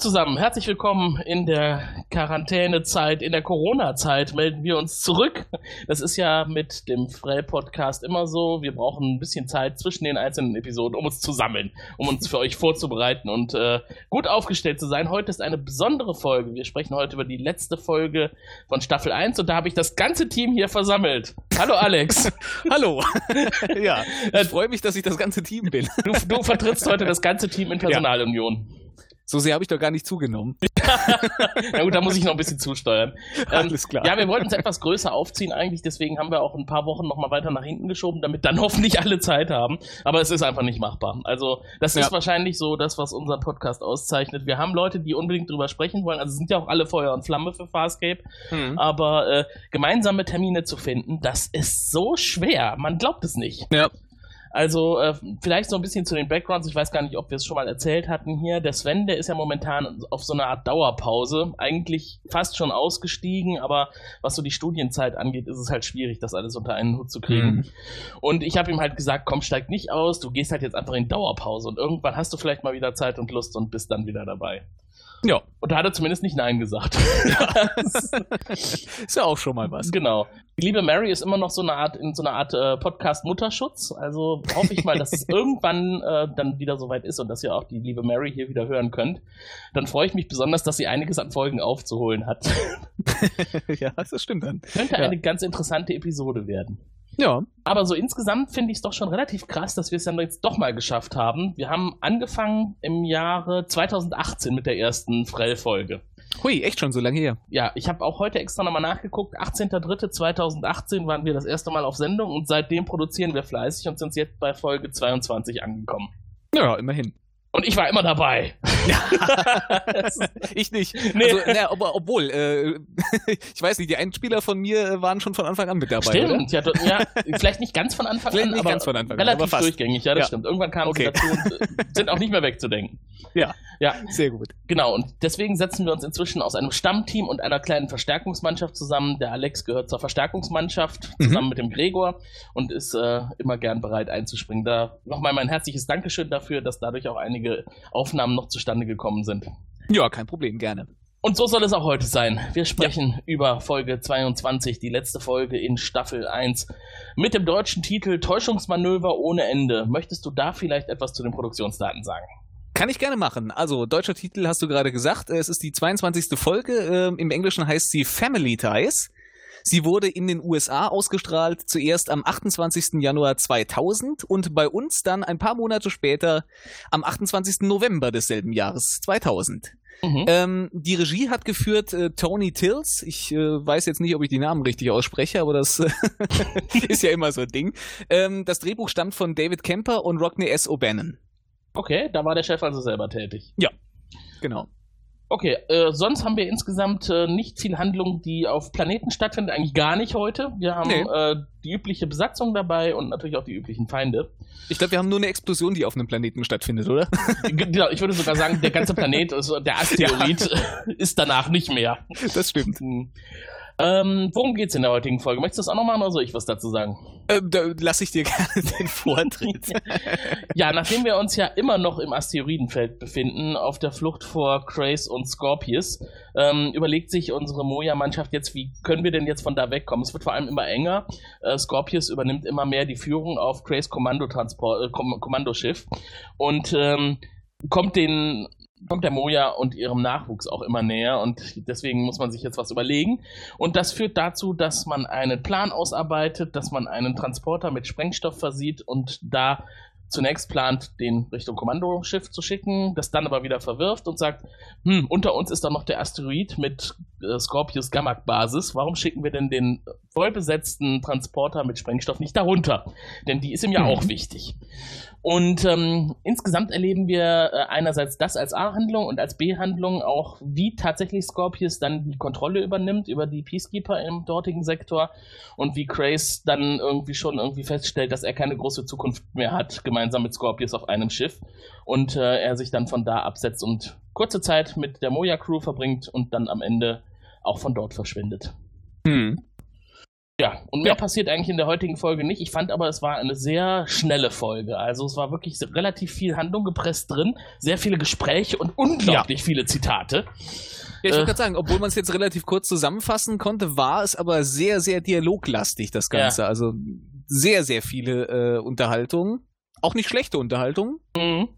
zusammen, herzlich willkommen in der Quarantänezeit, in der Corona-Zeit melden wir uns zurück. Das ist ja mit dem Frell-Podcast immer so. Wir brauchen ein bisschen Zeit zwischen den einzelnen Episoden, um uns zu sammeln, um uns für euch vorzubereiten und äh, gut aufgestellt zu sein. Heute ist eine besondere Folge. Wir sprechen heute über die letzte Folge von Staffel 1 und da habe ich das ganze Team hier versammelt. Hallo Alex. Hallo. ja, ich freue mich, dass ich das ganze Team bin. Du, du vertrittst heute das ganze Team in Personalunion. Ja. So sehr habe ich doch gar nicht zugenommen. Na gut, da muss ich noch ein bisschen zusteuern. Ähm, Alles klar. Ja, wir wollten es etwas größer aufziehen eigentlich, deswegen haben wir auch ein paar Wochen nochmal weiter nach hinten geschoben, damit dann hoffentlich alle Zeit haben. Aber es ist einfach nicht machbar. Also, das ja. ist wahrscheinlich so das, was unser Podcast auszeichnet. Wir haben Leute, die unbedingt drüber sprechen wollen. Also sind ja auch alle Feuer und Flamme für Farscape. Mhm. Aber äh, gemeinsame Termine zu finden, das ist so schwer. Man glaubt es nicht. Ja. Also äh, vielleicht so ein bisschen zu den Backgrounds. Ich weiß gar nicht, ob wir es schon mal erzählt hatten hier. Der Sven, der ist ja momentan auf so einer Art Dauerpause. Eigentlich fast schon ausgestiegen, aber was so die Studienzeit angeht, ist es halt schwierig, das alles unter einen Hut zu kriegen. Mhm. Und ich habe ihm halt gesagt, komm, steig nicht aus, du gehst halt jetzt einfach in Dauerpause und irgendwann hast du vielleicht mal wieder Zeit und Lust und bist dann wieder dabei. Ja. Und da hat er zumindest nicht Nein gesagt. Ja. ist ja auch schon mal was. Genau. Die liebe Mary ist immer noch so eine Art, in so einer Art äh, Podcast-Mutterschutz. Also hoffe ich mal, dass es irgendwann äh, dann wieder soweit ist und dass ihr auch die liebe Mary hier wieder hören könnt. Dann freue ich mich besonders, dass sie einiges an Folgen aufzuholen hat. ja, das stimmt dann. Könnte ja. eine ganz interessante Episode werden. Ja. Aber so insgesamt finde ich es doch schon relativ krass, dass wir es dann jetzt doch mal geschafft haben. Wir haben angefangen im Jahre 2018 mit der ersten Frell-Folge. Hui, echt schon so lange her. Ja, ich habe auch heute extra nochmal nachgeguckt. 18.03.2018 waren wir das erste Mal auf Sendung und seitdem produzieren wir fleißig und sind jetzt bei Folge 22 angekommen. Ja, immerhin. Und ich war immer dabei. ich nicht. Nee. Also, na, ob, obwohl, äh, ich weiß nicht, die Einspieler von mir äh, waren schon von Anfang an mit dabei. Stimmt, ja, ja, vielleicht nicht ganz von Anfang vielleicht an, nicht aber ganz von Anfang an, relativ aber fast. durchgängig, ja, das ja. stimmt. Irgendwann kamen okay. sie dazu und äh, sind auch nicht mehr wegzudenken. Ja, ja, sehr gut. Genau, und deswegen setzen wir uns inzwischen aus einem Stammteam und einer kleinen Verstärkungsmannschaft zusammen. Der Alex gehört zur Verstärkungsmannschaft zusammen mhm. mit dem Gregor und ist äh, immer gern bereit einzuspringen. Da nochmal mein herzliches Dankeschön dafür, dass dadurch auch einige einige Aufnahmen noch zustande gekommen sind. Ja, kein Problem, gerne. Und so soll es auch heute sein. Wir sprechen ja. über Folge 22, die letzte Folge in Staffel 1, mit dem deutschen Titel Täuschungsmanöver ohne Ende. Möchtest du da vielleicht etwas zu den Produktionsdaten sagen? Kann ich gerne machen. Also, deutscher Titel hast du gerade gesagt. Es ist die 22. Folge. Ähm, Im Englischen heißt sie Family Ties. Sie wurde in den USA ausgestrahlt, zuerst am 28. Januar 2000 und bei uns dann ein paar Monate später am 28. November desselben Jahres 2000. Mhm. Ähm, die Regie hat geführt äh, Tony Tills. Ich äh, weiß jetzt nicht, ob ich die Namen richtig ausspreche, aber das ist ja immer so ein Ding. Ähm, das Drehbuch stammt von David Kemper und Rodney S. O'Bannon. Okay, da war der Chef also selber tätig. Ja, genau. Okay, äh, sonst haben wir insgesamt äh, nicht viel Handlung, die auf Planeten stattfindet, eigentlich gar nicht heute. Wir haben nee. äh, die übliche Besatzung dabei und natürlich auch die üblichen Feinde. Ich glaube, wir haben nur eine Explosion, die auf einem Planeten stattfindet, oder? genau, ich würde sogar sagen, der ganze Planet, also der Asteroid, ja. ist danach nicht mehr. Das stimmt. Hm. Ähm, worum geht's in der heutigen Folge? Möchtest du das auch noch machen oder soll ich was dazu sagen? Ähm, da lasse ich dir gerne den Vortritt. ja, nachdem wir uns ja immer noch im Asteroidenfeld befinden, auf der Flucht vor Crace und Scorpius, ähm, überlegt sich unsere Moja-Mannschaft jetzt, wie können wir denn jetzt von da wegkommen? Es wird vor allem immer enger. Äh, Scorpius übernimmt immer mehr die Führung auf Crace Kommandotransport, äh, Kommandoschiff und ähm, kommt den kommt der Moja und ihrem Nachwuchs auch immer näher und deswegen muss man sich jetzt was überlegen. Und das führt dazu, dass man einen Plan ausarbeitet, dass man einen Transporter mit Sprengstoff versieht und da zunächst plant, den Richtung Kommandoschiff zu schicken, das dann aber wieder verwirft und sagt, hm, unter uns ist da noch der Asteroid mit äh, Scorpius Gamak Basis, warum schicken wir denn den vollbesetzten Transporter mit Sprengstoff nicht darunter? Denn die ist ihm ja mhm. auch wichtig. Und ähm, insgesamt erleben wir äh, einerseits das als A-Handlung und als B-Handlung auch, wie tatsächlich Scorpius dann die Kontrolle übernimmt über die Peacekeeper im dortigen Sektor und wie Grace dann irgendwie schon irgendwie feststellt, dass er keine große Zukunft mehr hat, gemeinsam mit Scorpius auf einem Schiff und äh, er sich dann von da absetzt und kurze Zeit mit der Moja Crew verbringt und dann am Ende auch von dort verschwindet. Hm. Ja, und mehr Ja. passiert eigentlich in der heutigen Folge nicht. Ich fand aber, es war eine sehr schnelle Folge. Also es war wirklich relativ viel Handlung gepresst drin, sehr viele Gespräche und unglaublich viele Zitate. Ja, ich Äh. wollte gerade sagen, obwohl man es jetzt relativ kurz zusammenfassen konnte, war es aber sehr, sehr dialoglastig, das Ganze. Also sehr, sehr viele äh, Unterhaltungen. Auch nicht schlechte Unterhaltungen. Mhm.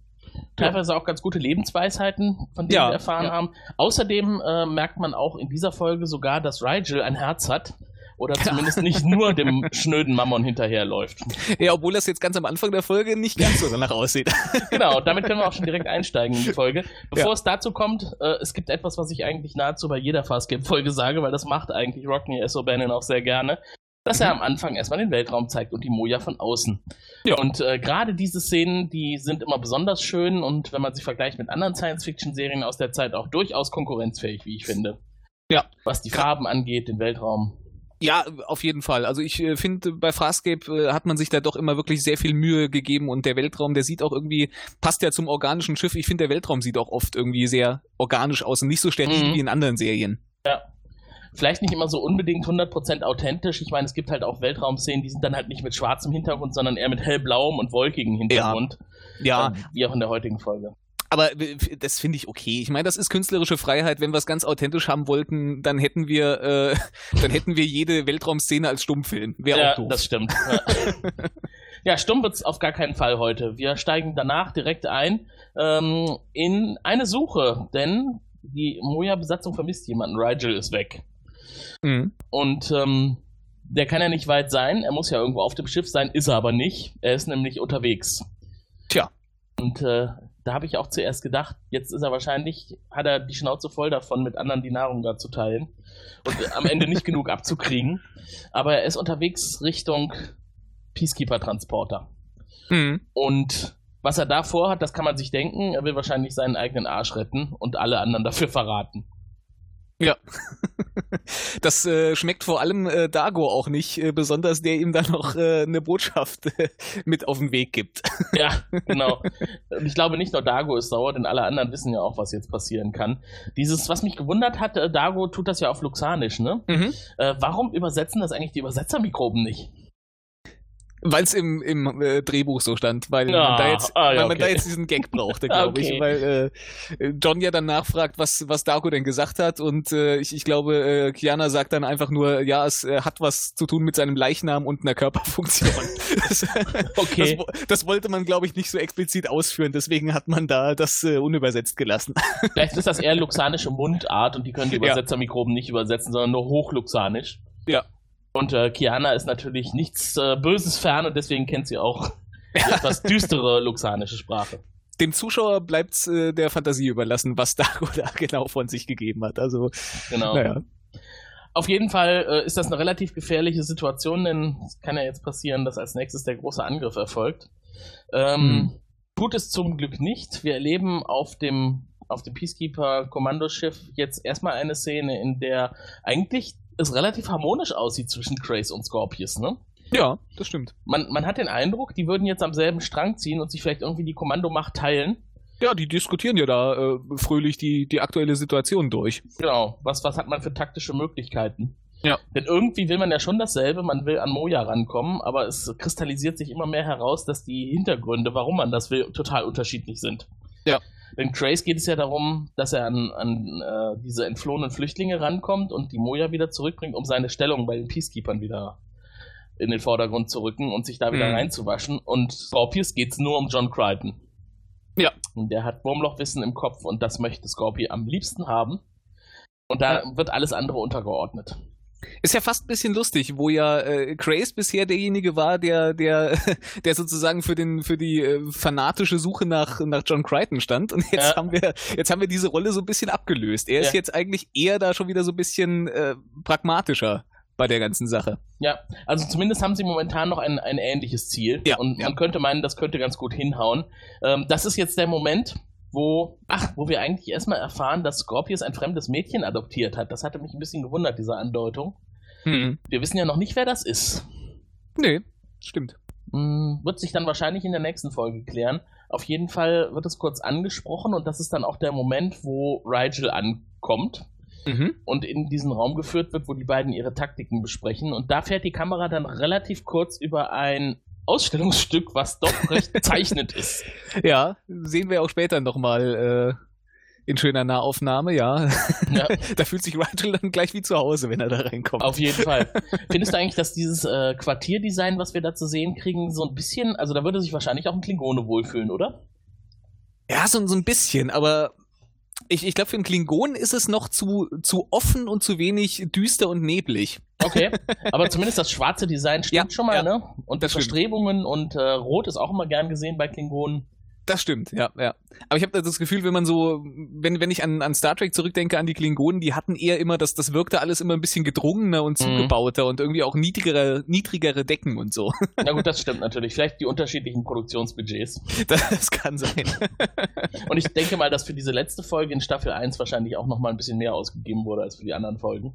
Teilweise auch ganz gute Lebensweisheiten, von denen Ja, wir erfahren ja. haben. Außerdem äh, merkt man auch in dieser Folge sogar, dass Rigel ein Herz hat. Oder zumindest nicht nur dem schnöden Mammon hinterherläuft. Ja, obwohl das jetzt ganz am Anfang der Folge nicht ganz so danach aussieht. Genau, damit können wir auch schon direkt einsteigen in die Folge. Bevor Ja. es dazu kommt, äh, es gibt etwas, was ich eigentlich nahezu bei jeder Farscape-Folge sage, weil das macht eigentlich Rodney S. O'Bannon auch sehr gerne, dass er am Anfang erstmal den Weltraum zeigt und die Moja von außen. Ja. Und äh, gerade diese Szenen, die sind immer besonders schön und wenn man sie vergleicht mit anderen Science-Fiction-Serien aus der Zeit auch durchaus konkurrenzfähig, wie ich finde. Ja. Was die Farben angeht, den Weltraum. Ja, auf jeden Fall. Also ich äh, finde, bei Farscape äh, hat man sich da doch immer wirklich sehr viel Mühe gegeben und der Weltraum, der sieht auch irgendwie, passt ja zum organischen Schiff. Ich finde, der Weltraum sieht auch oft irgendwie sehr organisch aus und nicht so steril Mhm. wie in anderen Serien. Vielleicht nicht immer so unbedingt 100% authentisch. Ich meine, es gibt halt auch Weltraumszenen, die sind dann halt nicht mit schwarzem Hintergrund, sondern eher mit hellblauem und wolkigem Hintergrund. Ja, Ähm, Wie auch in der heutigen Folge. Aber das finde ich okay. Ich meine, das ist künstlerische Freiheit. Wenn wir es ganz authentisch haben wollten, dann hätten wir, äh, dann hätten wir jede Weltraumszene als Stummfilm. Wäre ja, auch doof. das stimmt. Ja, ja stumm wird's auf gar keinen Fall heute. Wir steigen danach direkt ein ähm, in eine Suche, denn die Moja-Besatzung vermisst jemanden. Rigel ist weg. Mhm. Und ähm, der kann ja nicht weit sein. Er muss ja irgendwo auf dem Schiff sein, ist er aber nicht. Er ist nämlich unterwegs. Tja. Und äh, da habe ich auch zuerst gedacht, jetzt ist er wahrscheinlich, hat er die Schnauze voll davon, mit anderen die Nahrung da zu teilen und am Ende nicht genug abzukriegen. Aber er ist unterwegs Richtung Peacekeeper-Transporter. Mhm. Und was er da vorhat, das kann man sich denken. Er will wahrscheinlich seinen eigenen Arsch retten und alle anderen dafür verraten. Ja. Das äh, schmeckt vor allem äh, Dago auch nicht, äh, besonders der ihm dann noch äh, eine Botschaft äh, mit auf den Weg gibt. Ja, genau. Und ich glaube, nicht nur Dago ist sauer, denn alle anderen wissen ja auch, was jetzt passieren kann. Dieses, was mich gewundert hat, äh, Dago tut das ja auf Luxanisch, ne? Mhm. Warum übersetzen das eigentlich die Übersetzermikroben nicht? Weil es im, im äh, Drehbuch so stand, weil Ah, man da jetzt, ah, ja, weil man da jetzt diesen Gag brauchte, glaube okay. ich. Weil äh, John ja dann nachfragt, was, was Dago denn gesagt hat und äh, ich, ich glaube, äh, Kiana sagt dann einfach nur, ja, es äh, hat was zu tun mit seinem Leichnam und einer Körperfunktion. das, Okay. das, das wollte man, glaube ich, nicht so explizit ausführen, deswegen hat man da das äh, unübersetzt gelassen. Vielleicht ist das eher luxanische Mundart und die können die Ja. Übersetzermikroben nicht übersetzen, sondern nur hochluxanisch. Ja. Und äh, Kiana ist natürlich nichts äh, Böses fern und deswegen kennt sie auch die etwas düstere luxanische Sprache. Dem Zuschauer bleibt äh, der Fantasie überlassen, was Dago da genau von sich gegeben hat. Also, Genau. naja. Auf jeden Fall äh, ist das eine relativ gefährliche Situation, denn es kann ja jetzt passieren, dass als nächstes der große Angriff erfolgt. Ähm, Hm. Tut es zum Glück nicht. Wir erleben auf dem, auf dem Peacekeeper-Kommandoschiff jetzt erstmal eine Szene, in der eigentlich es relativ harmonisch aussieht zwischen Grace und Scorpius, ne? Ja, das stimmt. Man, man hat den Eindruck, die würden jetzt am selben Strang ziehen und sich vielleicht irgendwie die Kommandomacht teilen. Ja, die diskutieren ja da äh, fröhlich die, die aktuelle Situation durch. Genau. Was, was hat man für taktische Möglichkeiten? Ja. Denn irgendwie will man ja schon dasselbe, man will an Moja rankommen, aber es kristallisiert sich immer mehr heraus, dass die Hintergründe, warum man das will, total unterschiedlich sind. Ja. Denn Trace geht es ja darum, dass er an, an äh, diese entflohenen Flüchtlinge rankommt und die Moja wieder zurückbringt, um seine Stellung bei den Peacekeepers wieder in den Vordergrund zu rücken und sich da wieder Mhm. reinzuwaschen. Und Scorpius geht es nur um John Crichton. Ja. Und der hat Wurmlochwissen im Kopf und das möchte Scorpio am liebsten haben. Und da wird alles andere untergeordnet. Ist ja fast ein bisschen lustig, wo ja äh, Grace bisher derjenige war, der, der, der sozusagen für den, für die äh, fanatische Suche nach, nach John Crichton stand. Und jetzt Ja. haben wir, jetzt haben wir diese Rolle so ein bisschen abgelöst. Er ist Ja. jetzt eigentlich eher da schon wieder so ein bisschen äh, pragmatischer bei der ganzen Sache. Ja, also zumindest haben sie momentan noch ein, ein ähnliches Ziel. Ja, und man könnte meinen, das könnte ganz gut hinhauen. Ähm, das ist jetzt der Moment, wo, ach, wo wir eigentlich erstmal erfahren, dass Scorpius ein fremdes Mädchen adoptiert hat. Das hatte mich ein bisschen gewundert, diese Andeutung. Hm. Wir wissen ja noch nicht, wer das ist. Nee, stimmt. Hm, wird sich dann wahrscheinlich in der nächsten Folge klären. Auf jeden Fall wird es kurz angesprochen und das ist dann auch der Moment, wo Rigel ankommt. mhm. und in diesen Raum geführt wird, wo die beiden ihre Taktiken besprechen. Und da fährt die Kamera dann relativ kurz über ein Ausstellungsstück, was doch recht zeichnend ist. Ja, sehen wir auch später nochmal äh, in schöner Nahaufnahme, ja. ja. da fühlt sich Rigel dann gleich wie zu Hause, wenn er da reinkommt. Auf jeden Fall. Findest du eigentlich, dass dieses äh, Quartierdesign, was wir da zu sehen kriegen, so ein bisschen, also da würde sich wahrscheinlich auch ein Klingone wohlfühlen, oder? Ja, so, so ein bisschen, aber ich, ich glaube, für einen Klingon ist es noch zu, zu offen und zu wenig düster und neblig. Okay, aber zumindest das schwarze Design stimmt ja, schon mal, ja. ne? Und das Verstrebungen und äh, Rot ist auch immer gern gesehen bei Klingonen. Das stimmt, ja, ja. Aber ich habe das Gefühl, wenn man so, wenn, wenn ich an, an Star Trek zurückdenke, an die Klingonen, die hatten eher immer, das, das wirkte alles immer ein bisschen gedrungener und mhm. zugebauter mhm. und irgendwie auch niedrigere, niedrigere Decken und so. Na gut, das stimmt natürlich. Vielleicht die unterschiedlichen Produktionsbudgets. Das, das kann sein. und ich denke mal, dass für diese letzte Folge in Staffel 1 wahrscheinlich auch nochmal ein bisschen mehr ausgegeben wurde als für die anderen Folgen.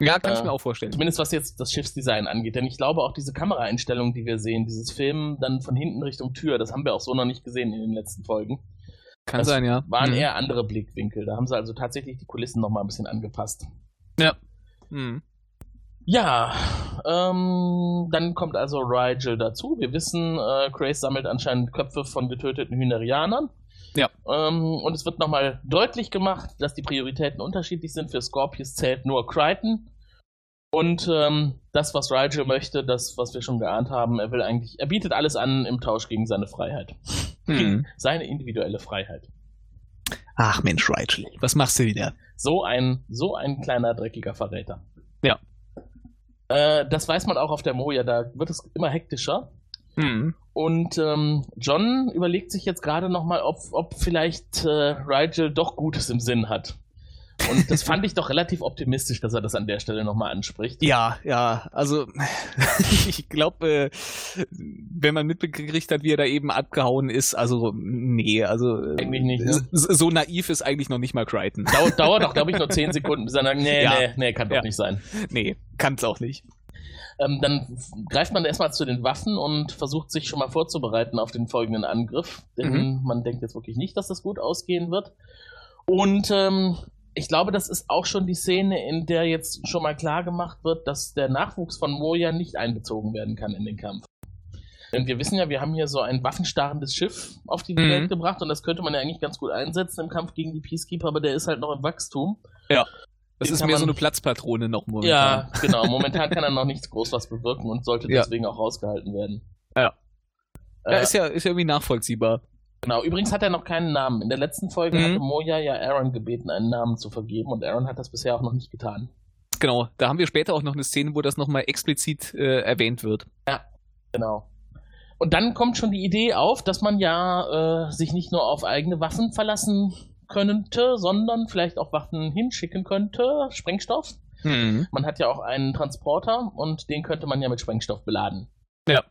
Ja, kann äh, ich mir auch vorstellen. Zumindest was jetzt das Schiffsdesign angeht. Denn ich glaube auch diese Kameraeinstellung, die wir sehen, dieses Film dann von hinten Richtung Tür, das haben wir auch so noch nicht gesehen in den letzten Folgen. Kann das sein, ja. Waren mhm. eher andere Blickwinkel. Da haben sie also tatsächlich die Kulissen nochmal ein bisschen angepasst. Ja. Mhm. Ja, ähm, dann kommt also Rigel dazu. Wir wissen, äh, Grace sammelt anscheinend Köpfe von getöteten Hynerianern. Ja. Ähm, und es wird nochmal deutlich gemacht, dass die Prioritäten unterschiedlich sind. Für Scorpius zählt nur Crichton. Und ähm, das, was Rigel möchte, das, was wir schon geahnt haben, er will eigentlich, er bietet alles an im Tausch gegen seine Freiheit. Hm. seine individuelle Freiheit. Ach Mensch, Rigel, was machst du wieder? So ein, so ein kleiner, dreckiger Verräter. Ja. Äh, das weiß man auch auf der Moja, da wird es immer hektischer. Mhm. Und ähm, John überlegt sich jetzt gerade nochmal, ob, ob vielleicht äh, Rigel doch Gutes im Sinn hat. Und das fand ich doch relativ optimistisch, dass er das an der Stelle nochmal anspricht. Ja, ja, also ich glaube, äh, wenn man mitbekriegt hat, wie er da eben abgehauen ist, also nee, also eigentlich nicht. Ne? So naiv ist eigentlich noch nicht mal Crichton. Dauert, dauert doch, glaube ich, nur 10 Sekunden, bis er sagt, nee, ja. nee, nee, kann doch ja. nicht sein. Nee, kann es auch nicht. Ähm, dann greift man erstmal zu den Waffen und versucht sich schon mal vorzubereiten auf den folgenden Angriff. Denn mhm. man denkt jetzt wirklich nicht, dass das gut ausgehen wird. Und ähm, ich glaube, das ist auch schon die Szene, in der jetzt schon mal klar gemacht wird, dass der Nachwuchs von Moja nicht einbezogen werden kann in den Kampf. Denn wir wissen ja, wir haben hier so ein waffenstarrendes Schiff auf die mhm. Welt gebracht und das könnte man ja eigentlich ganz gut einsetzen im Kampf gegen die Peacekeeper, aber der ist halt noch im Wachstum. Ja. Das ist mehr so eine Platzpatrone noch momentan. Ja, genau. Momentan kann er noch nichts groß was bewirken und sollte ja. deswegen auch rausgehalten werden. Ja. Äh, ja, ist ja, ist ja irgendwie nachvollziehbar. Genau, übrigens hat er noch keinen Namen. In der letzten Folge mhm. hatte Moja ja Aaron gebeten, einen Namen zu vergeben und Aaron hat das bisher auch noch nicht getan. Genau, da haben wir später auch noch eine Szene, wo das nochmal explizit äh, erwähnt wird. Ja, genau. Und dann kommt schon die Idee auf, dass man ja äh, sich nicht nur auf eigene Waffen verlassen könnte, sondern vielleicht auch Waffen hinschicken könnte, Sprengstoff. Mhm. Man hat ja auch einen Transporter und den könnte man ja mit Sprengstoff beladen. Ja.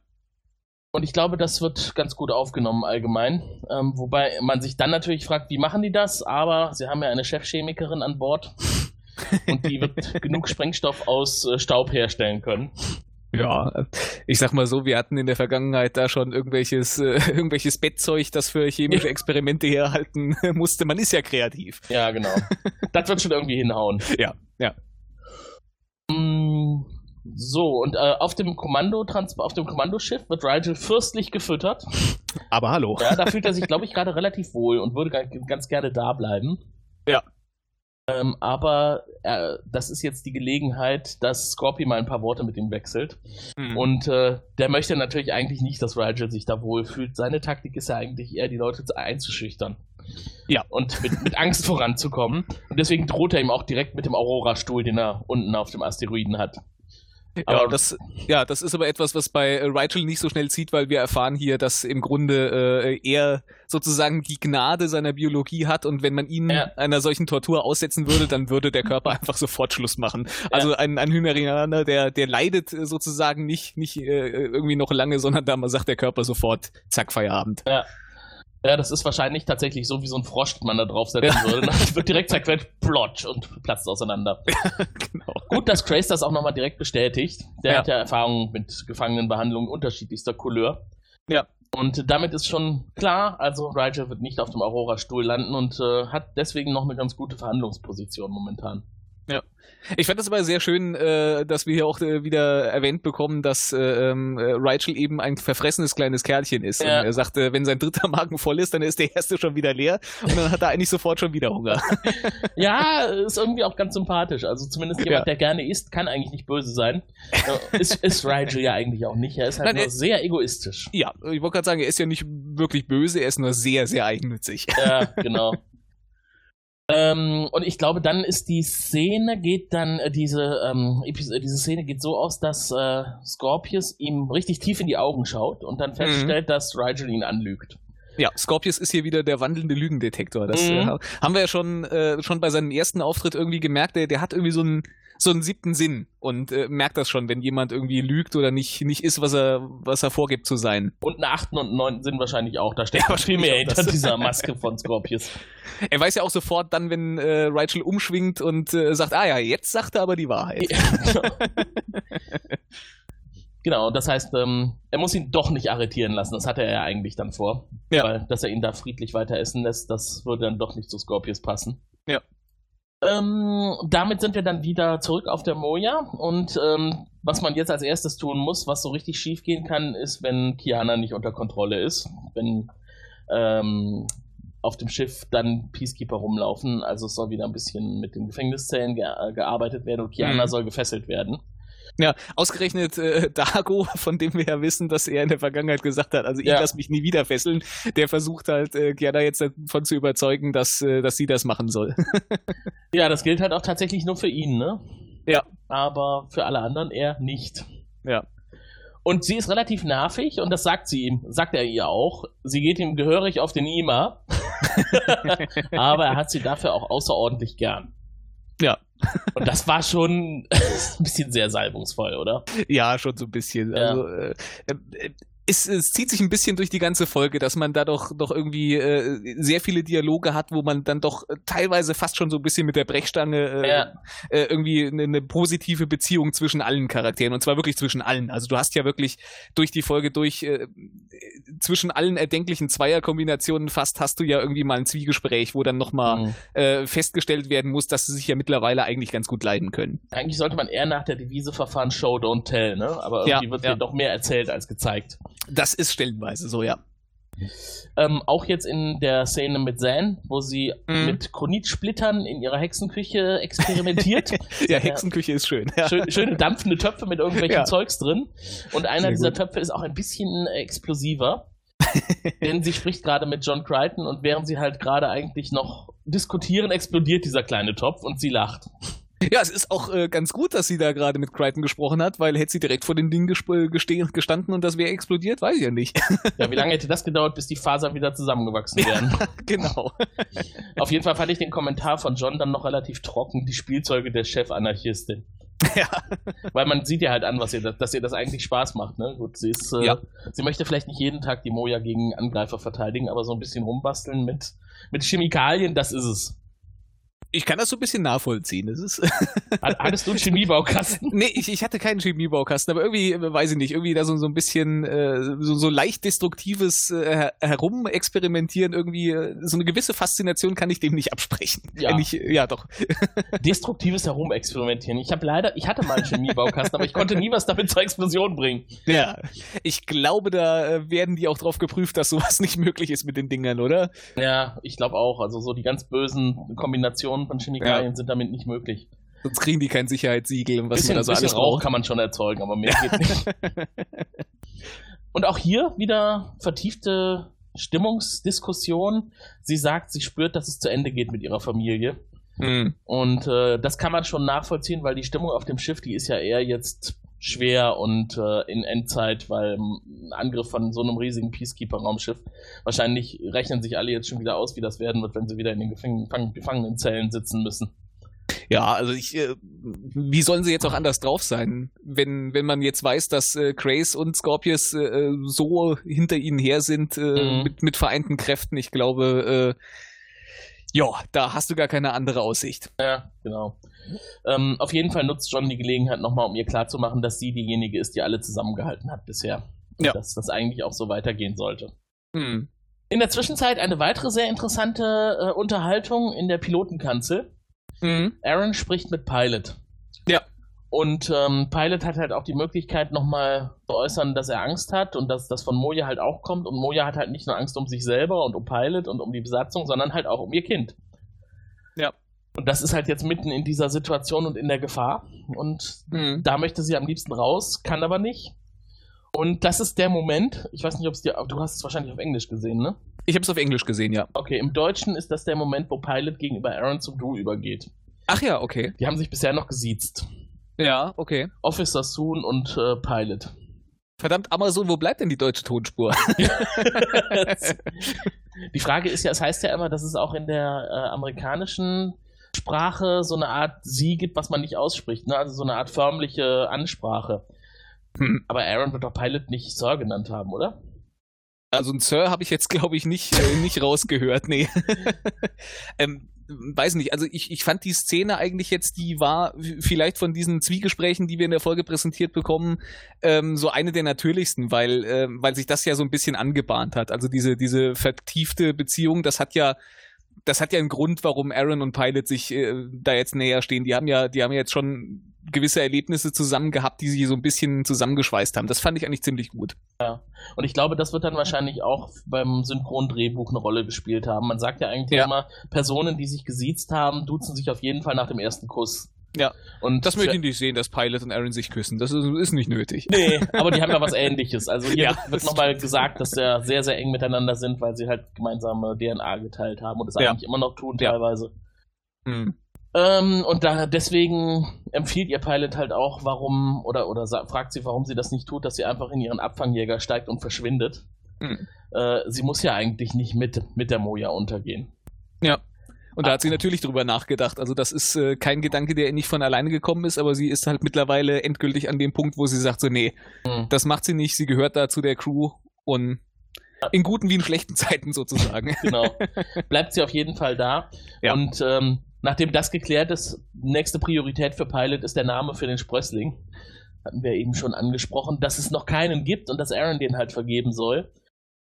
Und ich glaube, das wird ganz gut aufgenommen allgemein. Ähm, wobei man sich dann natürlich fragt, wie machen die das? Aber sie haben ja eine Chefchemikerin an Bord und die wird genug Sprengstoff aus äh, Staub herstellen können. Ja, ich sag mal so, wir hatten in der Vergangenheit da schon irgendwelches, äh, irgendwelches Bettzeug, das für chemische Experimente herhalten musste. Man ist ja kreativ. Ja, genau. Das wird schon irgendwie hinhauen. Ja, ja. Mm, so, und äh, auf dem Kommando auf dem Kommandoschiff wird Rigel fürstlich gefüttert. Aber hallo. Ja, da fühlt er sich, glaube ich, gerade relativ wohl und würde ganz gerne da bleiben. Ja. Ähm, aber äh, das ist jetzt die Gelegenheit, dass Scorpio mal ein paar Worte mit ihm wechselt. Mhm. Und äh, der möchte natürlich eigentlich nicht, dass Rigel sich da wohlfühlt. Seine Taktik ist ja eigentlich eher, die Leute einzuschüchtern. Ja. Und mit, mit Angst voranzukommen. Und deswegen droht er ihm auch direkt mit dem Aurora-Stuhl, den er unten auf dem Asteroiden hat. Ja, das, ja, das ist aber etwas, was bei äh, Rigel nicht so schnell zieht, weil wir erfahren hier, dass im Grunde äh, er sozusagen die Gnade seiner Biologie hat und wenn man ihn ja. einer solchen Tortur aussetzen würde, dann würde der Körper einfach sofort Schluss machen. Also ja. ein, ein Hymerianer, der, der leidet sozusagen nicht, nicht äh, irgendwie noch lange, sondern da sagt der Körper sofort, zack, Feierabend. Ja. Ja, das ist wahrscheinlich tatsächlich so wie so ein Frosch, den man da draufsetzen ja. würde. Das wird direkt zerquetscht, plotsch und platzt auseinander. genau. Gut, dass Trace das auch nochmal direkt bestätigt. Der ja. hat ja Erfahrungen mit Gefangenenbehandlungen unterschiedlichster Couleur. Ja. Und damit ist schon klar, also Rigel wird nicht auf dem Aurora-Stuhl landen und äh, hat deswegen noch eine ganz gute Verhandlungsposition momentan. Ich fand das aber sehr schön, äh, dass wir hier auch äh, wieder erwähnt bekommen, dass äh, ähm, äh, Rachel eben ein verfressenes kleines Kerlchen ist. Ja. Und er sagte, wenn sein dritter Magen voll ist, dann ist der erste schon wieder leer und dann hat er eigentlich sofort schon wieder Hunger. Ja, ist irgendwie auch ganz sympathisch. Also zumindest jemand, Ja. der gerne isst, kann eigentlich nicht böse sein. Äh, ist, ist Rigel ja eigentlich auch nicht. Er ist halt Nein, nur er- sehr egoistisch. ja, ich wollte gerade sagen, er ist ja nicht wirklich böse, er ist nur sehr, sehr eigennützig. Ja, genau. Ähm, und ich glaube, dann ist die Szene, geht dann, äh, diese, ähm, äh, diese Szene geht so aus, dass äh, Scorpius ihm richtig tief in die Augen schaut und dann Mhm. feststellt, dass Rigel ihn anlügt. Ja, Scorpius ist hier wieder der wandelnde Lügendetektor. Das Mhm. äh, haben wir ja schon, äh, schon bei seinem ersten Auftritt irgendwie gemerkt. Der, der hat irgendwie so einen, so einen siebten Sinn und äh, merkt das schon, wenn jemand irgendwie lügt oder nicht, nicht ist, was er, was er vorgibt zu sein. Und einen achten und einen neunten sind wahrscheinlich auch. Da steckt Ja, viel mehr hinter dieser Maske von Scorpius. Er weiß ja auch sofort dann, wenn äh, Rachel umschwingt und äh, sagt, ah ja, jetzt sagt er aber die Wahrheit. genau, das heißt, ähm, er muss ihn doch nicht arretieren lassen. Das hatte er ja eigentlich dann vor. Ja. Weil, dass er ihn da friedlich weiter essen lässt, das würde dann doch nicht zu Scorpius passen. Ja. Ähm, damit sind wir dann wieder zurück auf der Moja und ähm, was man jetzt als erstes tun muss, was so richtig schief gehen kann, ist, wenn Kiana nicht unter Kontrolle ist, wenn ähm, auf dem Schiff dann Peacekeeper rumlaufen, also es soll wieder ein bisschen mit den Gefängniszellen ge gearbeitet werden und Kiana Mhm. soll gefesselt werden. Ja, ausgerechnet äh, Dago, von dem wir ja wissen, dass er in der Vergangenheit gesagt hat, also ich Ja. lass mich nie wieder fesseln, der versucht halt äh, Gerda jetzt davon zu überzeugen, dass, äh, dass sie das machen soll. Ja, das gilt halt auch tatsächlich nur für ihn, ne? Ja. Aber für alle anderen eher nicht. Ja. Und sie ist relativ nervig und das sagt sie ihm, sagt er ihr auch. Sie geht ihm gehörig auf den Ima. Aber er hat sie dafür auch außerordentlich gern. Ja. Und das war schon ein bisschen sehr salbungsvoll, oder? Ja, schon so ein bisschen. Ja. Also, äh, äh, es, es zieht sich ein bisschen durch die ganze Folge, dass man da doch, doch irgendwie äh, sehr viele Dialoge hat, wo man dann doch teilweise fast schon so ein bisschen mit der Brechstange äh, Ja. äh, irgendwie eine, eine positive Beziehung zwischen allen Charakteren und zwar wirklich zwischen allen. Also du hast ja wirklich durch die Folge durch äh, zwischen allen erdenklichen Zweierkombinationen fast hast du ja irgendwie mal ein Zwiegespräch, wo dann nochmal Mhm. äh, festgestellt werden muss, dass sie sich ja mittlerweile eigentlich ganz gut leiden können. Eigentlich sollte man eher nach der Devise verfahren, Show, don't tell, ne? Aber Ja, irgendwie wird ja. doch mehr erzählt als gezeigt. Das ist stellenweise so, ja. Ähm, auch jetzt in der Szene mit Zan, wo sie Mhm. mit Chronitsplittern in ihrer Hexenküche experimentiert. Ja, Hexenküche ist schön. Ja. Schön, schöne dampfende Töpfe mit irgendwelchem Ja. Zeugs drin. Und einer Sehr dieser gut. Töpfe ist auch ein bisschen äh, explosiver. denn sie spricht gerade mit John Crichton und während sie halt gerade eigentlich noch diskutieren, explodiert dieser kleine Topf und sie lacht. Ja, es ist auch äh, ganz gut, dass sie da gerade mit Crichton gesprochen hat, weil hätte sie direkt vor dem Ding gestanden und das wäre explodiert, weiß ich ja nicht. Ja, wie lange hätte das gedauert, bis die Fasern wieder zusammengewachsen wären? genau. Auf jeden Fall fand ich den Kommentar von John dann noch relativ trocken, die Spielzeuge der Chef-Anarchistin. Ja. Weil man sieht ja halt an, was ihr, das- dass ihr das eigentlich Spaß macht, ne? Gut, sie ist, äh, Ja. sie möchte vielleicht nicht jeden Tag die Moja gegen Angreifer verteidigen, aber so ein bisschen rumbasteln mit, mit Chemikalien, das ist es. Ich kann das so ein bisschen nachvollziehen. Das ist Hat- Hattest du einen Chemiebaukasten? nee, ich, ich hatte keinen Chemiebaukasten, aber irgendwie, äh, weiß ich nicht, irgendwie da so, so ein bisschen äh, so, so leicht destruktives äh, her- Herumexperimentieren, irgendwie, so eine gewisse Faszination kann ich dem nicht absprechen. Ja. Nicht, ja, doch. Destruktives Herumexperimentieren. Ich habe leider, ich hatte mal einen Chemiebaukasten, aber ich konnte nie was damit zur Explosion bringen. Ja. Ich glaube, da werden die auch drauf geprüft, dass sowas nicht möglich ist mit den Dingern, oder? Ja, ich glaube auch. Also so die ganz bösen Kombinationen von Chemikalien sind damit nicht möglich. Sonst kriegen die kein Sicherheitssiegel und was bisschen, man da so alles Rauch braucht. kann man schon erzeugen, aber mehr geht nicht. Und auch hier wieder vertiefte Stimmungsdiskussion. Sie sagt, sie spürt, dass es zu Ende geht mit ihrer Familie. Hm. Und äh, das kann man schon nachvollziehen, weil die Stimmung auf dem Schiff, die ist ja eher jetzt schwer und äh, in Endzeit, weil ein Angriff von so einem riesigen Peacekeeper-Raumschiff, wahrscheinlich rechnen sich alle jetzt schon wieder aus, wie das werden wird, wenn sie wieder in den Gefäng Fang- Gefangenenzellen sitzen müssen. Ja, also ich, äh, wie sollen sie jetzt auch anders drauf sein, wenn, wenn man jetzt weiß, dass äh, Grace und Scorpius äh, so hinter ihnen her sind äh, Mhm. mit, mit vereinten Kräften. Ich glaube, äh, ja, da hast du gar keine andere Aussicht. Ja, genau. Ähm, auf jeden Fall nutzt John die Gelegenheit nochmal, um ihr klarzumachen, dass sie diejenige ist, die alle zusammengehalten hat bisher. Und Ja. Dass das eigentlich auch so weitergehen sollte. Hm. In der Zwischenzeit eine weitere sehr interessante äh, Unterhaltung in der Pilotenkanzel. Mhm. Aaron spricht mit Pilot. Ja. Und ähm, Pilot hat halt auch die Möglichkeit, nochmal zu äußern, dass er Angst hat und dass das von Moja halt auch kommt. Und Moja hat halt nicht nur Angst um sich selber und um Pilot und um die Besatzung, sondern halt auch um ihr Kind. Und das ist halt jetzt mitten in dieser Situation und in der Gefahr. Und mhm. da möchte sie am liebsten raus, kann aber nicht. Und das ist der Moment, ich weiß nicht, ob es dir, du hast es wahrscheinlich auf Englisch gesehen, ne? Ich habe es auf Englisch gesehen, ja. Okay, im Deutschen ist das der Moment, wo Pilot gegenüber Aaron zum Du übergeht. Ach ja, okay. Die haben sich bisher noch gesiezt. Ja, okay. Officer Soon und äh, Pilot. Verdammt, Amazon, wo bleibt denn die deutsche Tonspur? die Frage ist ja, es heißt ja immer, dass es auch in der äh, amerikanischen Sprache so eine Art Sie gibt, was man nicht ausspricht, ne? also so eine Art förmliche Ansprache. Hm. Aber Aaron wird doch Pilot nicht Sir genannt haben, oder? Also ein Sir habe ich jetzt, glaube ich, nicht, äh, nicht rausgehört, nee. ähm, weiß nicht, also ich, ich fand die Szene eigentlich jetzt, die war vielleicht von diesen Zwiegesprächen, die wir in der Folge präsentiert bekommen, ähm, so eine der natürlichsten, weil, äh, weil sich das ja so ein bisschen angebahnt hat. Also diese, diese vertiefte Beziehung, das hat ja das hat ja einen Grund, warum Aaron und Pilot sich äh, da jetzt näher stehen. Die haben ja, die haben ja jetzt schon gewisse Erlebnisse zusammen gehabt, die sie so ein bisschen zusammengeschweißt haben. Das fand ich eigentlich ziemlich gut. Ja. Und ich glaube, das wird dann wahrscheinlich auch beim Synchrondrehbuch eine Rolle gespielt haben. Man sagt ja eigentlich ja. immer, Personen, die sich gesiezt haben, duzen sich auf jeden Fall nach dem ersten Kuss. Ja. Und das möchte ich nicht sehen, dass Pilot und Aaron sich küssen. Das ist, ist nicht nötig. Nee, aber die haben ja was ähnliches. Also hier ja, wird, nochmal gesagt, dass sie sehr, sehr eng miteinander sind, weil sie halt gemeinsame DNA geteilt haben und es ja. eigentlich immer noch tun teilweise. Ja. Hm. Ähm, und da deswegen empfiehlt ihr Pilot halt auch, warum, oder, oder fragt sie, warum sie das nicht tut, dass sie einfach in ihren Abfangjäger steigt und verschwindet. Hm. Äh, sie muss ja eigentlich nicht mit, mit der Moja untergehen. Ja. Und da hat sie natürlich drüber nachgedacht. Also das ist äh, kein Gedanke, der nicht von alleine gekommen ist, aber sie ist halt mittlerweile endgültig an dem Punkt, wo sie sagt so, nee, mhm. das macht sie nicht, sie gehört da zu der Crew und in guten wie in schlechten Zeiten sozusagen. Genau. Bleibt sie auf jeden Fall da. Ja. Und ähm, nachdem das geklärt ist, nächste Priorität für Pilot ist der Name für den Sprössling. Hatten wir eben schon angesprochen, dass es noch keinen gibt und dass Aaron den halt vergeben soll.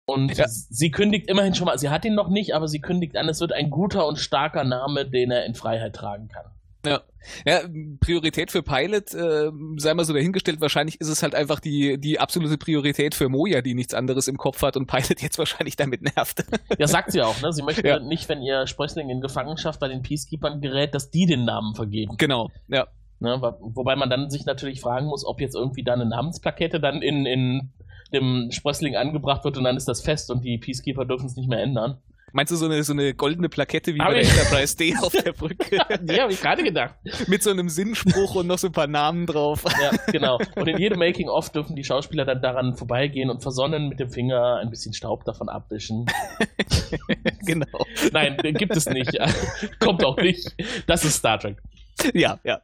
Und ja. sie kündigt immerhin schon mal, sie hat ihn noch nicht, aber sie kündigt an, es wird ein guter und starker Name, den er in Freiheit tragen kann. Ja. ja, Priorität für Pilot, äh, sei mal so dahingestellt, wahrscheinlich ist es halt einfach die, die absolute Priorität für Moja, die nichts anderes im Kopf hat und Pilot jetzt wahrscheinlich damit nervt. Ja, sagt sie auch, ne? Sie möchte ja. nicht, wenn ihr Sprössling in Gefangenschaft bei den Peacekeepers gerät, dass die den Namen vergeben. Genau, ja. Ne, wobei man dann sich natürlich fragen muss, ob jetzt irgendwie da eine Namensplakette dann in, in dem Sprössling angebracht wird und dann ist das fest und die Peacekeeper dürfen es nicht mehr ändern. Meinst du so eine, so eine goldene Plakette wie Aber bei der Enterprise D auf der Brücke? nee, habe ich gerade gedacht. Mit so einem Sinnspruch und noch so ein paar Namen drauf. ja, genau. Und in jedem Making-of dürfen die Schauspieler dann daran vorbeigehen und versonnen mit dem Finger ein bisschen Staub davon abwischen. genau. Nein, gibt es nicht. Kommt auch nicht. Das ist Star Trek. Ja, ja.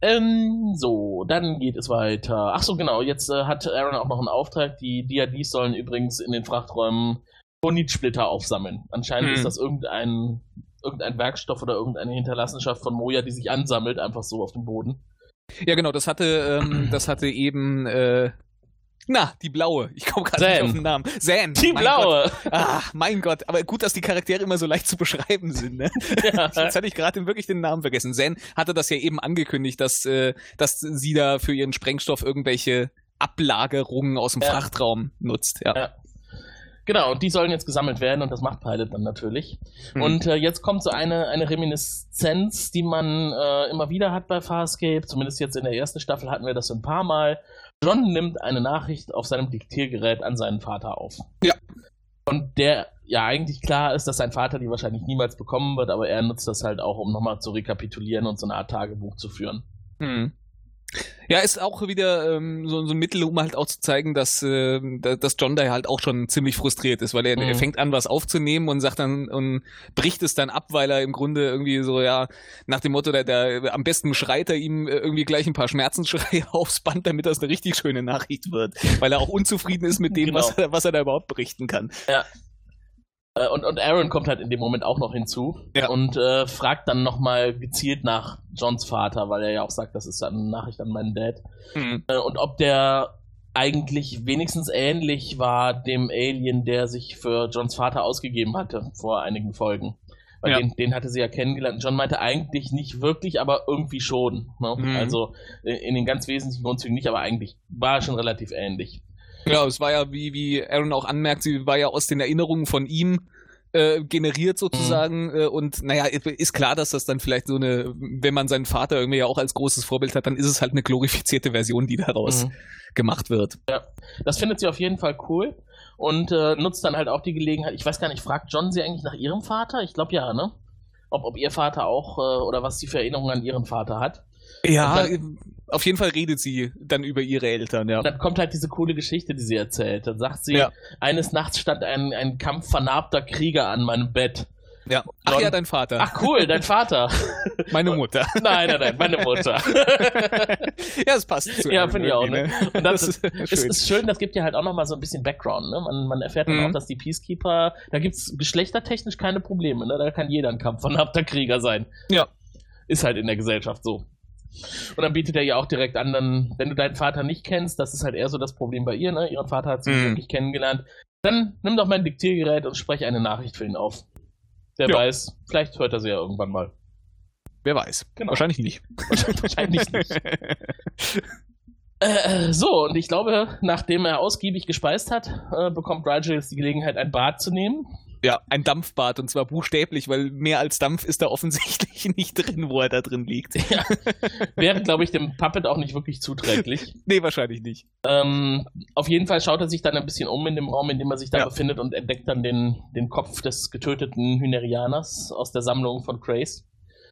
Ähm, so, dann geht es weiter. Ach so, genau, jetzt äh, hat Aaron auch noch einen Auftrag. Die DRDs sollen übrigens in den Frachträumen Bonitsplitter aufsammeln. Anscheinend hm. ist das irgendein, irgendein Werkstoff oder irgendeine Hinterlassenschaft von Moja, die sich ansammelt, einfach so auf dem Boden. Ja, genau, das hatte, ähm, das hatte eben äh, na, die blaue. Ich komme gerade nicht auf den Namen. Zan. Die blaue. Gott. Ah, mein Gott. Aber gut, dass die Charaktere immer so leicht zu beschreiben sind. Ne? Ja. Jetzt hatte ich gerade wirklich den Namen vergessen. Zan hatte das ja eben angekündigt, dass, äh, dass sie da für ihren Sprengstoff irgendwelche Ablagerungen aus dem ja. Frachtraum nutzt. Ja. ja. Genau, und die sollen jetzt gesammelt werden und das macht Pilot dann natürlich. Mhm. Und äh, jetzt kommt so eine, eine Reminiszenz, die man äh, immer wieder hat bei Farscape. Zumindest jetzt in der ersten Staffel hatten wir das so ein paar Mal. John nimmt eine Nachricht auf seinem Diktiergerät an seinen Vater auf. Ja. Und der ja eigentlich klar ist, dass sein Vater die wahrscheinlich niemals bekommen wird, aber er nutzt das halt auch, um nochmal zu rekapitulieren und so eine Art Tagebuch zu führen. Hm. Ja, ist auch wieder ähm, so, so ein Mittel, um halt auch zu zeigen, dass, äh, dass John da halt auch schon ziemlich frustriert ist, weil er, mhm. er fängt an, was aufzunehmen und sagt dann und bricht es dann ab, weil er im Grunde irgendwie so, ja, nach dem Motto, der, der am besten schreit er ihm irgendwie gleich ein paar Schmerzensschreie aufs Band, damit das eine richtig schöne Nachricht wird. Weil er auch unzufrieden ist mit dem, genau. was, er, was er da überhaupt berichten kann. Ja. Äh, und, und Aaron kommt halt in dem Moment auch noch hinzu ja. und äh, fragt dann nochmal gezielt nach Johns Vater, weil er ja auch sagt, das ist eine Nachricht an meinen Dad. Mhm. Äh, und ob der eigentlich wenigstens ähnlich war dem Alien, der sich für Johns Vater ausgegeben hatte vor einigen Folgen. Weil Ja. den, den hatte sie ja kennengelernt. John meinte eigentlich nicht wirklich, aber irgendwie schon. Ne? Mhm. Also äh, in den ganz wesentlichen Grundzügen nicht, aber eigentlich war er schon relativ ähnlich. Ja, es war ja, wie, wie Aaron auch anmerkt, sie war ja aus den Erinnerungen von ihm äh, generiert sozusagen. Äh, und naja, ist klar, dass das dann vielleicht so eine, wenn man seinen Vater irgendwie ja auch als großes Vorbild hat, dann ist es halt eine glorifizierte Version, die daraus Mhm. gemacht wird. Das findet sie auf jeden Fall cool und äh, nutzt dann halt auch die Gelegenheit. Ich weiß gar nicht, fragt John sie eigentlich nach ihrem Vater? Ich glaube ja, ne? Ob, ob ihr Vater auch äh, oder was sie für Erinnerungen an ihren Vater hat. Ja, Und äh, auf jeden Fall redet sie dann über ihre Eltern, ja. Und dann kommt halt diese coole Geschichte, die sie erzählt. Dann sagt sie, Ja. eines Nachts stand ein, ein Kampf vernarbter Krieger an meinem Bett. ja. Ach John- ja, dein Vater. Ach cool, dein Vater. meine Mutter. nein, nein, nein, meine Mutter. ja, es passt zu Ja, finde ich auch, irgendwie, ne? Und das ist Es schön. ist schön, das gibt ja halt auch nochmal so ein bisschen Background, ne? Man, man erfährt dann Mhm. auch, dass die Peacekeeper, da gibt's geschlechtertechnisch keine Probleme, ne? Da kann jeder ein Kampf vernarbter Krieger sein. Ja. Ist halt in der Gesellschaft so. Und dann bietet er ja auch direkt an, dann, wenn du deinen Vater nicht kennst, das ist halt eher so das Problem bei ihr, ne? Ihren Vater hat sie nicht Mhm. wirklich kennengelernt. Dann nimm doch mein Diktiergerät und sprech eine Nachricht für ihn auf. Wer Ja. weiß, vielleicht hört er sie ja irgendwann mal. Wer weiß. Genau. Wahrscheinlich nicht. Wahrscheinlich nicht. Äh, so, und ich glaube, nachdem er ausgiebig gespeist hat, äh, bekommt Rigel jetzt die Gelegenheit, ein Bad zu nehmen. Ja, ein Dampfbad und zwar buchstäblich, weil mehr als Dampf ist da offensichtlich nicht drin, wo er da drin liegt. Wäre, glaube ich, dem Puppet auch nicht wirklich zuträglich. Nee, wahrscheinlich nicht. Ähm, auf jeden Fall schaut er sich dann ein bisschen um in dem Raum, in dem er sich da Ja. befindet und entdeckt dann den, den Kopf des getöteten Hynerianers aus der Sammlung von Craze.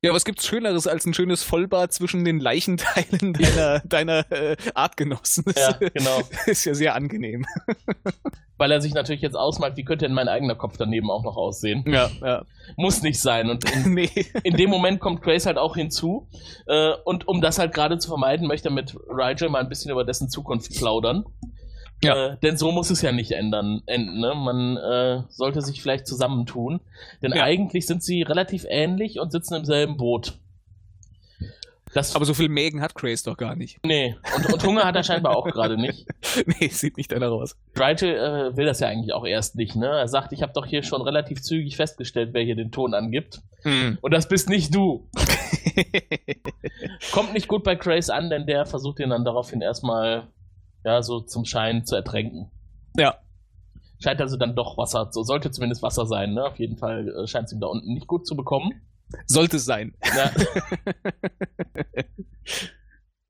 Ja, was gibt's Schöneres als ein schönes Vollbad zwischen den Leichenteilen deiner, deiner äh, Artgenossen? Das Ja, genau. ist ja sehr angenehm. Weil er sich natürlich jetzt ausmalt, wie könnte denn mein eigener Kopf daneben auch noch aussehen. Ja, ja. Muss nicht sein. Und in, nee. in dem Moment kommt Grace halt auch hinzu. Äh, und um das halt gerade zu vermeiden, möchte er mit Rigel mal ein bisschen über dessen Zukunft plaudern. Ja. Äh, denn so muss es ja nicht ändern, enden. Ne? Man äh, sollte sich vielleicht zusammentun. Denn Ja. eigentlich sind sie relativ ähnlich und sitzen im selben Boot. Das, Aber so viel Mägen hat Craze doch gar nicht. nee. Und, und Hunger hat er scheinbar auch gerade nicht. nee, sieht nicht danach aus. Rigel äh, will das ja eigentlich auch erst nicht. Ne? Er sagt, ich habe doch hier schon relativ zügig festgestellt, wer hier den Ton angibt. Hm. Und das bist nicht du. Kommt nicht gut bei Grace an, denn der versucht ihn dann daraufhin erstmal ja, so zum Schein zu ertränken. ja. Scheint also dann doch Wasser, so sollte zumindest Wasser sein, ne? Auf jeden Fall äh, scheint es ihm da unten nicht gut zu bekommen. Sollte es sein. Ja,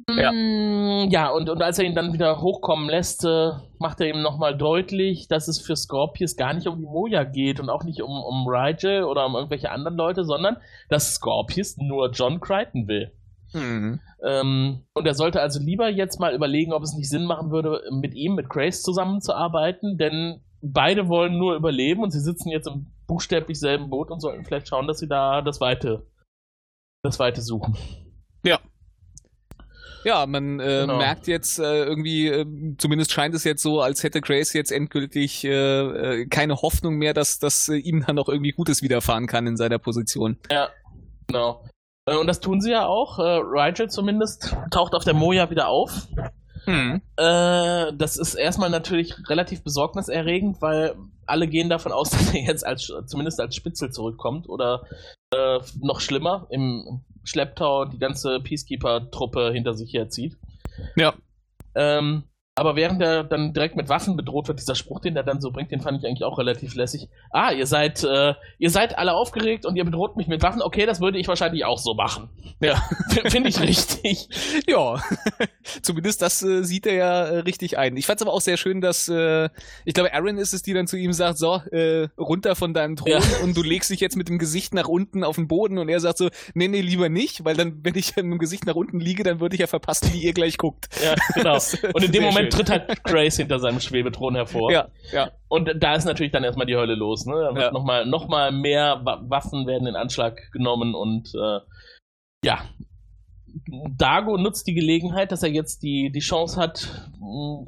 Ja. Mm, ja und, und als er ihn dann wieder hochkommen lässt, äh, macht er ihm nochmal deutlich, dass es für Scorpius gar nicht um die Moja geht und auch nicht um, um Rigel oder um irgendwelche anderen Leute, sondern dass Scorpius nur John Crichton will. Hm. Ähm, und er sollte also lieber jetzt mal überlegen, ob es nicht Sinn machen würde, mit ihm, mit Grace zusammenzuarbeiten, denn beide wollen nur überleben und sie sitzen jetzt im buchstäblich selben Boot und sollten vielleicht schauen, dass sie da das Weite, das Weite suchen. Ja, man äh, Genau. merkt jetzt äh, irgendwie, äh, zumindest scheint es jetzt so, als hätte Grace jetzt endgültig äh, äh, keine Hoffnung mehr, dass, dass äh, ihm dann noch irgendwie Gutes widerfahren kann in seiner Position. Genau. Äh, Und das tun sie ja auch. Äh, Rigel zumindest taucht auf der Moja wieder auf. Hm. Äh, das ist erstmal natürlich relativ besorgniserregend, weil alle gehen davon aus, dass er jetzt als zumindest als Spitzel zurückkommt oder äh, noch schlimmer im Schlepptau die ganze Peacekeeper-Truppe hinter sich herzieht. Ja. Ähm, aber während er dann direkt mit Waffen bedroht wird, dieser Spruch, den er dann so bringt, den fand ich eigentlich auch relativ lässig. Ah, ihr seid, äh, ihr seid alle aufgeregt und ihr bedroht mich mit Waffen. Okay, das würde ich wahrscheinlich auch so machen. Ja. Finde ich richtig. Ja, zumindest das äh, sieht er ja äh, richtig ein. Ich fand es aber auch sehr schön, dass, äh, ich glaube, Aaron ist es, die dann zu ihm sagt, so, äh, runter von deinem Thron Ja. und du legst dich jetzt mit dem Gesicht nach unten auf den Boden und er sagt so, nee, nee, lieber nicht, weil dann, wenn ich mit dem Gesicht nach unten liege, dann würde ich ja verpassen, wie ihr gleich guckt. Ja, genau. Und in dem Moment schön. tritt halt Grace hinter seinem Schwebethron hervor. Ja, ja. Und da ist natürlich dann erstmal die Hölle los. Ne? Da wird Ja. nochmal noch mal mehr Wa Waffen werden in Anschlag genommen und äh, ja. Dago nutzt die Gelegenheit, dass er jetzt die, die Chance hat,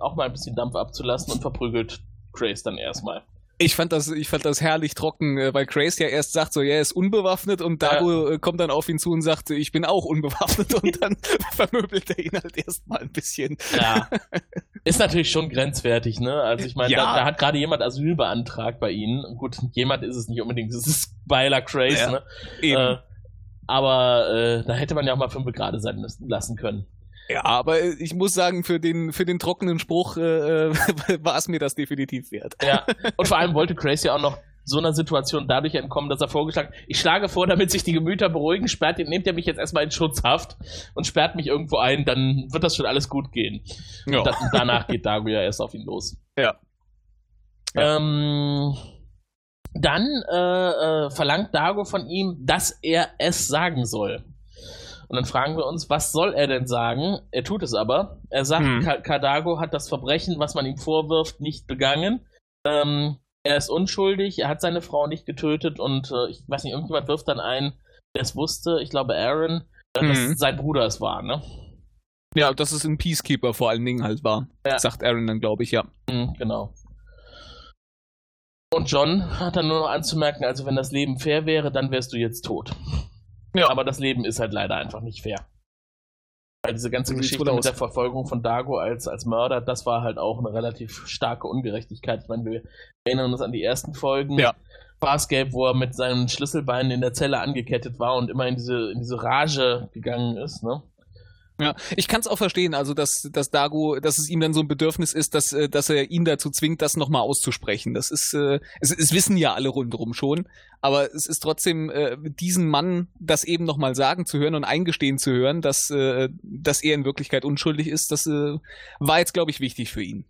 auch mal ein bisschen Dampf abzulassen und verprügelt Grace dann erstmal. Ich fand das, ich fand das herrlich trocken, äh, weil Grace ja erst sagt so, ja, er ist unbewaffnet und Dago äh, kommt dann auf ihn zu und sagt, ich bin auch unbewaffnet und dann vermöbelt er ihn halt erstmal ein bisschen. Ja. Ist natürlich schon grenzwertig, ne? Also ich meine, Ja. da, da hat gerade jemand Asyl beantragt bei ihnen. Gut, jemand ist es nicht unbedingt, es ist Byler Craze, Ja. ne? Eben. Äh, aber äh, da hätte man ja auch mal fünf gerade sein lassen können. Ja, aber äh, ich muss sagen, für den, für den trockenen Spruch äh, war es mir das definitiv wert. Ja. Und vor allem wollte Craze ja auch noch so einer Situation dadurch entkommen, dass er vorgeschlagen ich schlage vor, damit sich die Gemüter beruhigen, sperrt, nehmt ihr mich jetzt erstmal in Schutzhaft und sperrt mich irgendwo ein, dann wird das schon alles gut gehen. Ja. Und da, danach geht Dago ja erst auf ihn los. Ja. Ähm, dann äh, äh, verlangt Dago von ihm, dass er es sagen soll. Und dann fragen wir uns, was soll er denn sagen? Er tut es aber. Er sagt, Hm. Ka Kadago hat das Verbrechen, was man ihm vorwirft, nicht begangen. Ähm, er ist unschuldig, er hat seine Frau nicht getötet und äh, ich weiß nicht, irgendjemand wirft dann ein, der es wusste, ich glaube Aaron, äh, dass sein Bruder es war, ne? Ja, dass es ein Peacekeeper vor allen Dingen halt war. Ja. Sagt Aaron dann, glaube ich, ja. Mhm, genau. Und John hat dann nur noch anzumerken, also wenn das Leben fair wäre, dann wärst du jetzt tot. Ja. Aber das Leben ist halt leider einfach nicht fair. Weil diese ganze sieht's Geschichte mit der Verfolgung von Dago als, als Mörder, das war halt auch eine relativ starke Ungerechtigkeit. Ich meine, wir erinnern uns an die ersten Folgen. Ja. Farscape, wo er mit seinen Schlüsselbeinen in der Zelle angekettet war und immer in diese, in diese Rage gegangen ist, ne? Ja, ich kann es auch verstehen, also dass, dass Dago, dass es ihm dann so ein Bedürfnis ist, dass, äh, dass er ihn dazu zwingt, das nochmal auszusprechen. Das ist, äh, es, es wissen ja alle rundherum schon, aber es ist trotzdem, äh, diesen Mann das eben nochmal sagen zu hören und eingestehen zu hören, dass, äh, dass er in Wirklichkeit unschuldig ist, das äh, war jetzt, glaube ich, wichtig für ihn.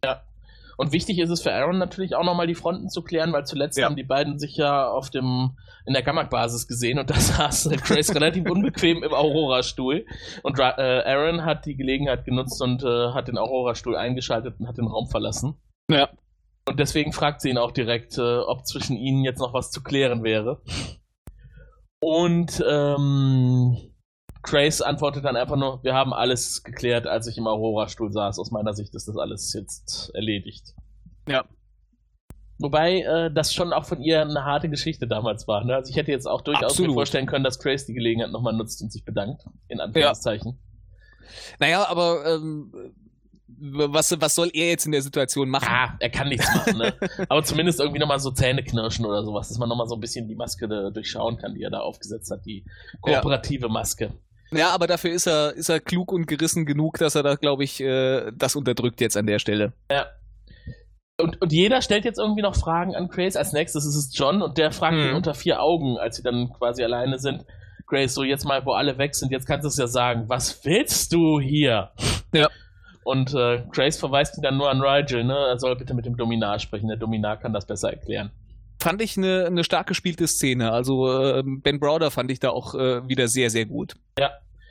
Und wichtig ist es für Aaron natürlich auch nochmal die Fronten zu klären, weil zuletzt Ja. haben die beiden sich ja auf dem in der Gamma-Basis gesehen und da saß Grace relativ unbequem im Aurora-Stuhl. Und äh, Aaron hat die Gelegenheit genutzt und äh, hat den Aurora-Stuhl eingeschaltet und hat den Raum verlassen. Ja. Und deswegen fragt sie ihn auch direkt, äh, ob zwischen ihnen jetzt noch was zu klären wäre. Und ähm, Grace antwortet dann einfach nur, wir haben alles geklärt, als ich im Aurora-Stuhl saß. Aus meiner Sicht ist das alles jetzt erledigt. Ja. Wobei äh, das schon auch von ihr eine harte Geschichte damals war. Ne? Also ich hätte jetzt auch durchaus Absolut. mir vorstellen können, dass Grace die Gelegenheit nochmal nutzt und sich bedankt. In Anführungszeichen. Naja, aber ähm, was, was soll er jetzt in der Situation machen? Ah, er kann nichts machen, ne? Aber zumindest irgendwie nochmal so Zähne knirschen oder sowas, dass man nochmal so ein bisschen die Maske durchschauen kann, die er da aufgesetzt hat, die kooperative Maske. Ja, aber dafür ist er, ist er klug und gerissen genug, dass er da, glaube ich, äh, das unterdrückt jetzt an der Stelle. Und, und jeder stellt jetzt irgendwie noch Fragen an Grace. Als nächstes ist es John und der fragt Mhm. ihn unter vier Augen, als sie dann quasi alleine sind. Grace, so jetzt mal, wo alle weg sind, jetzt kannst du es ja sagen. Was willst du hier? Ja. Und äh, Grace verweist ihn dann nur an Rigel, ne? Er soll bitte mit dem Dominar sprechen. Der Dominar kann das besser erklären. Fand ich eine, eine stark gespielte Szene. Also äh, Ben Browder fand ich da auch äh, wieder sehr, sehr gut. Ja.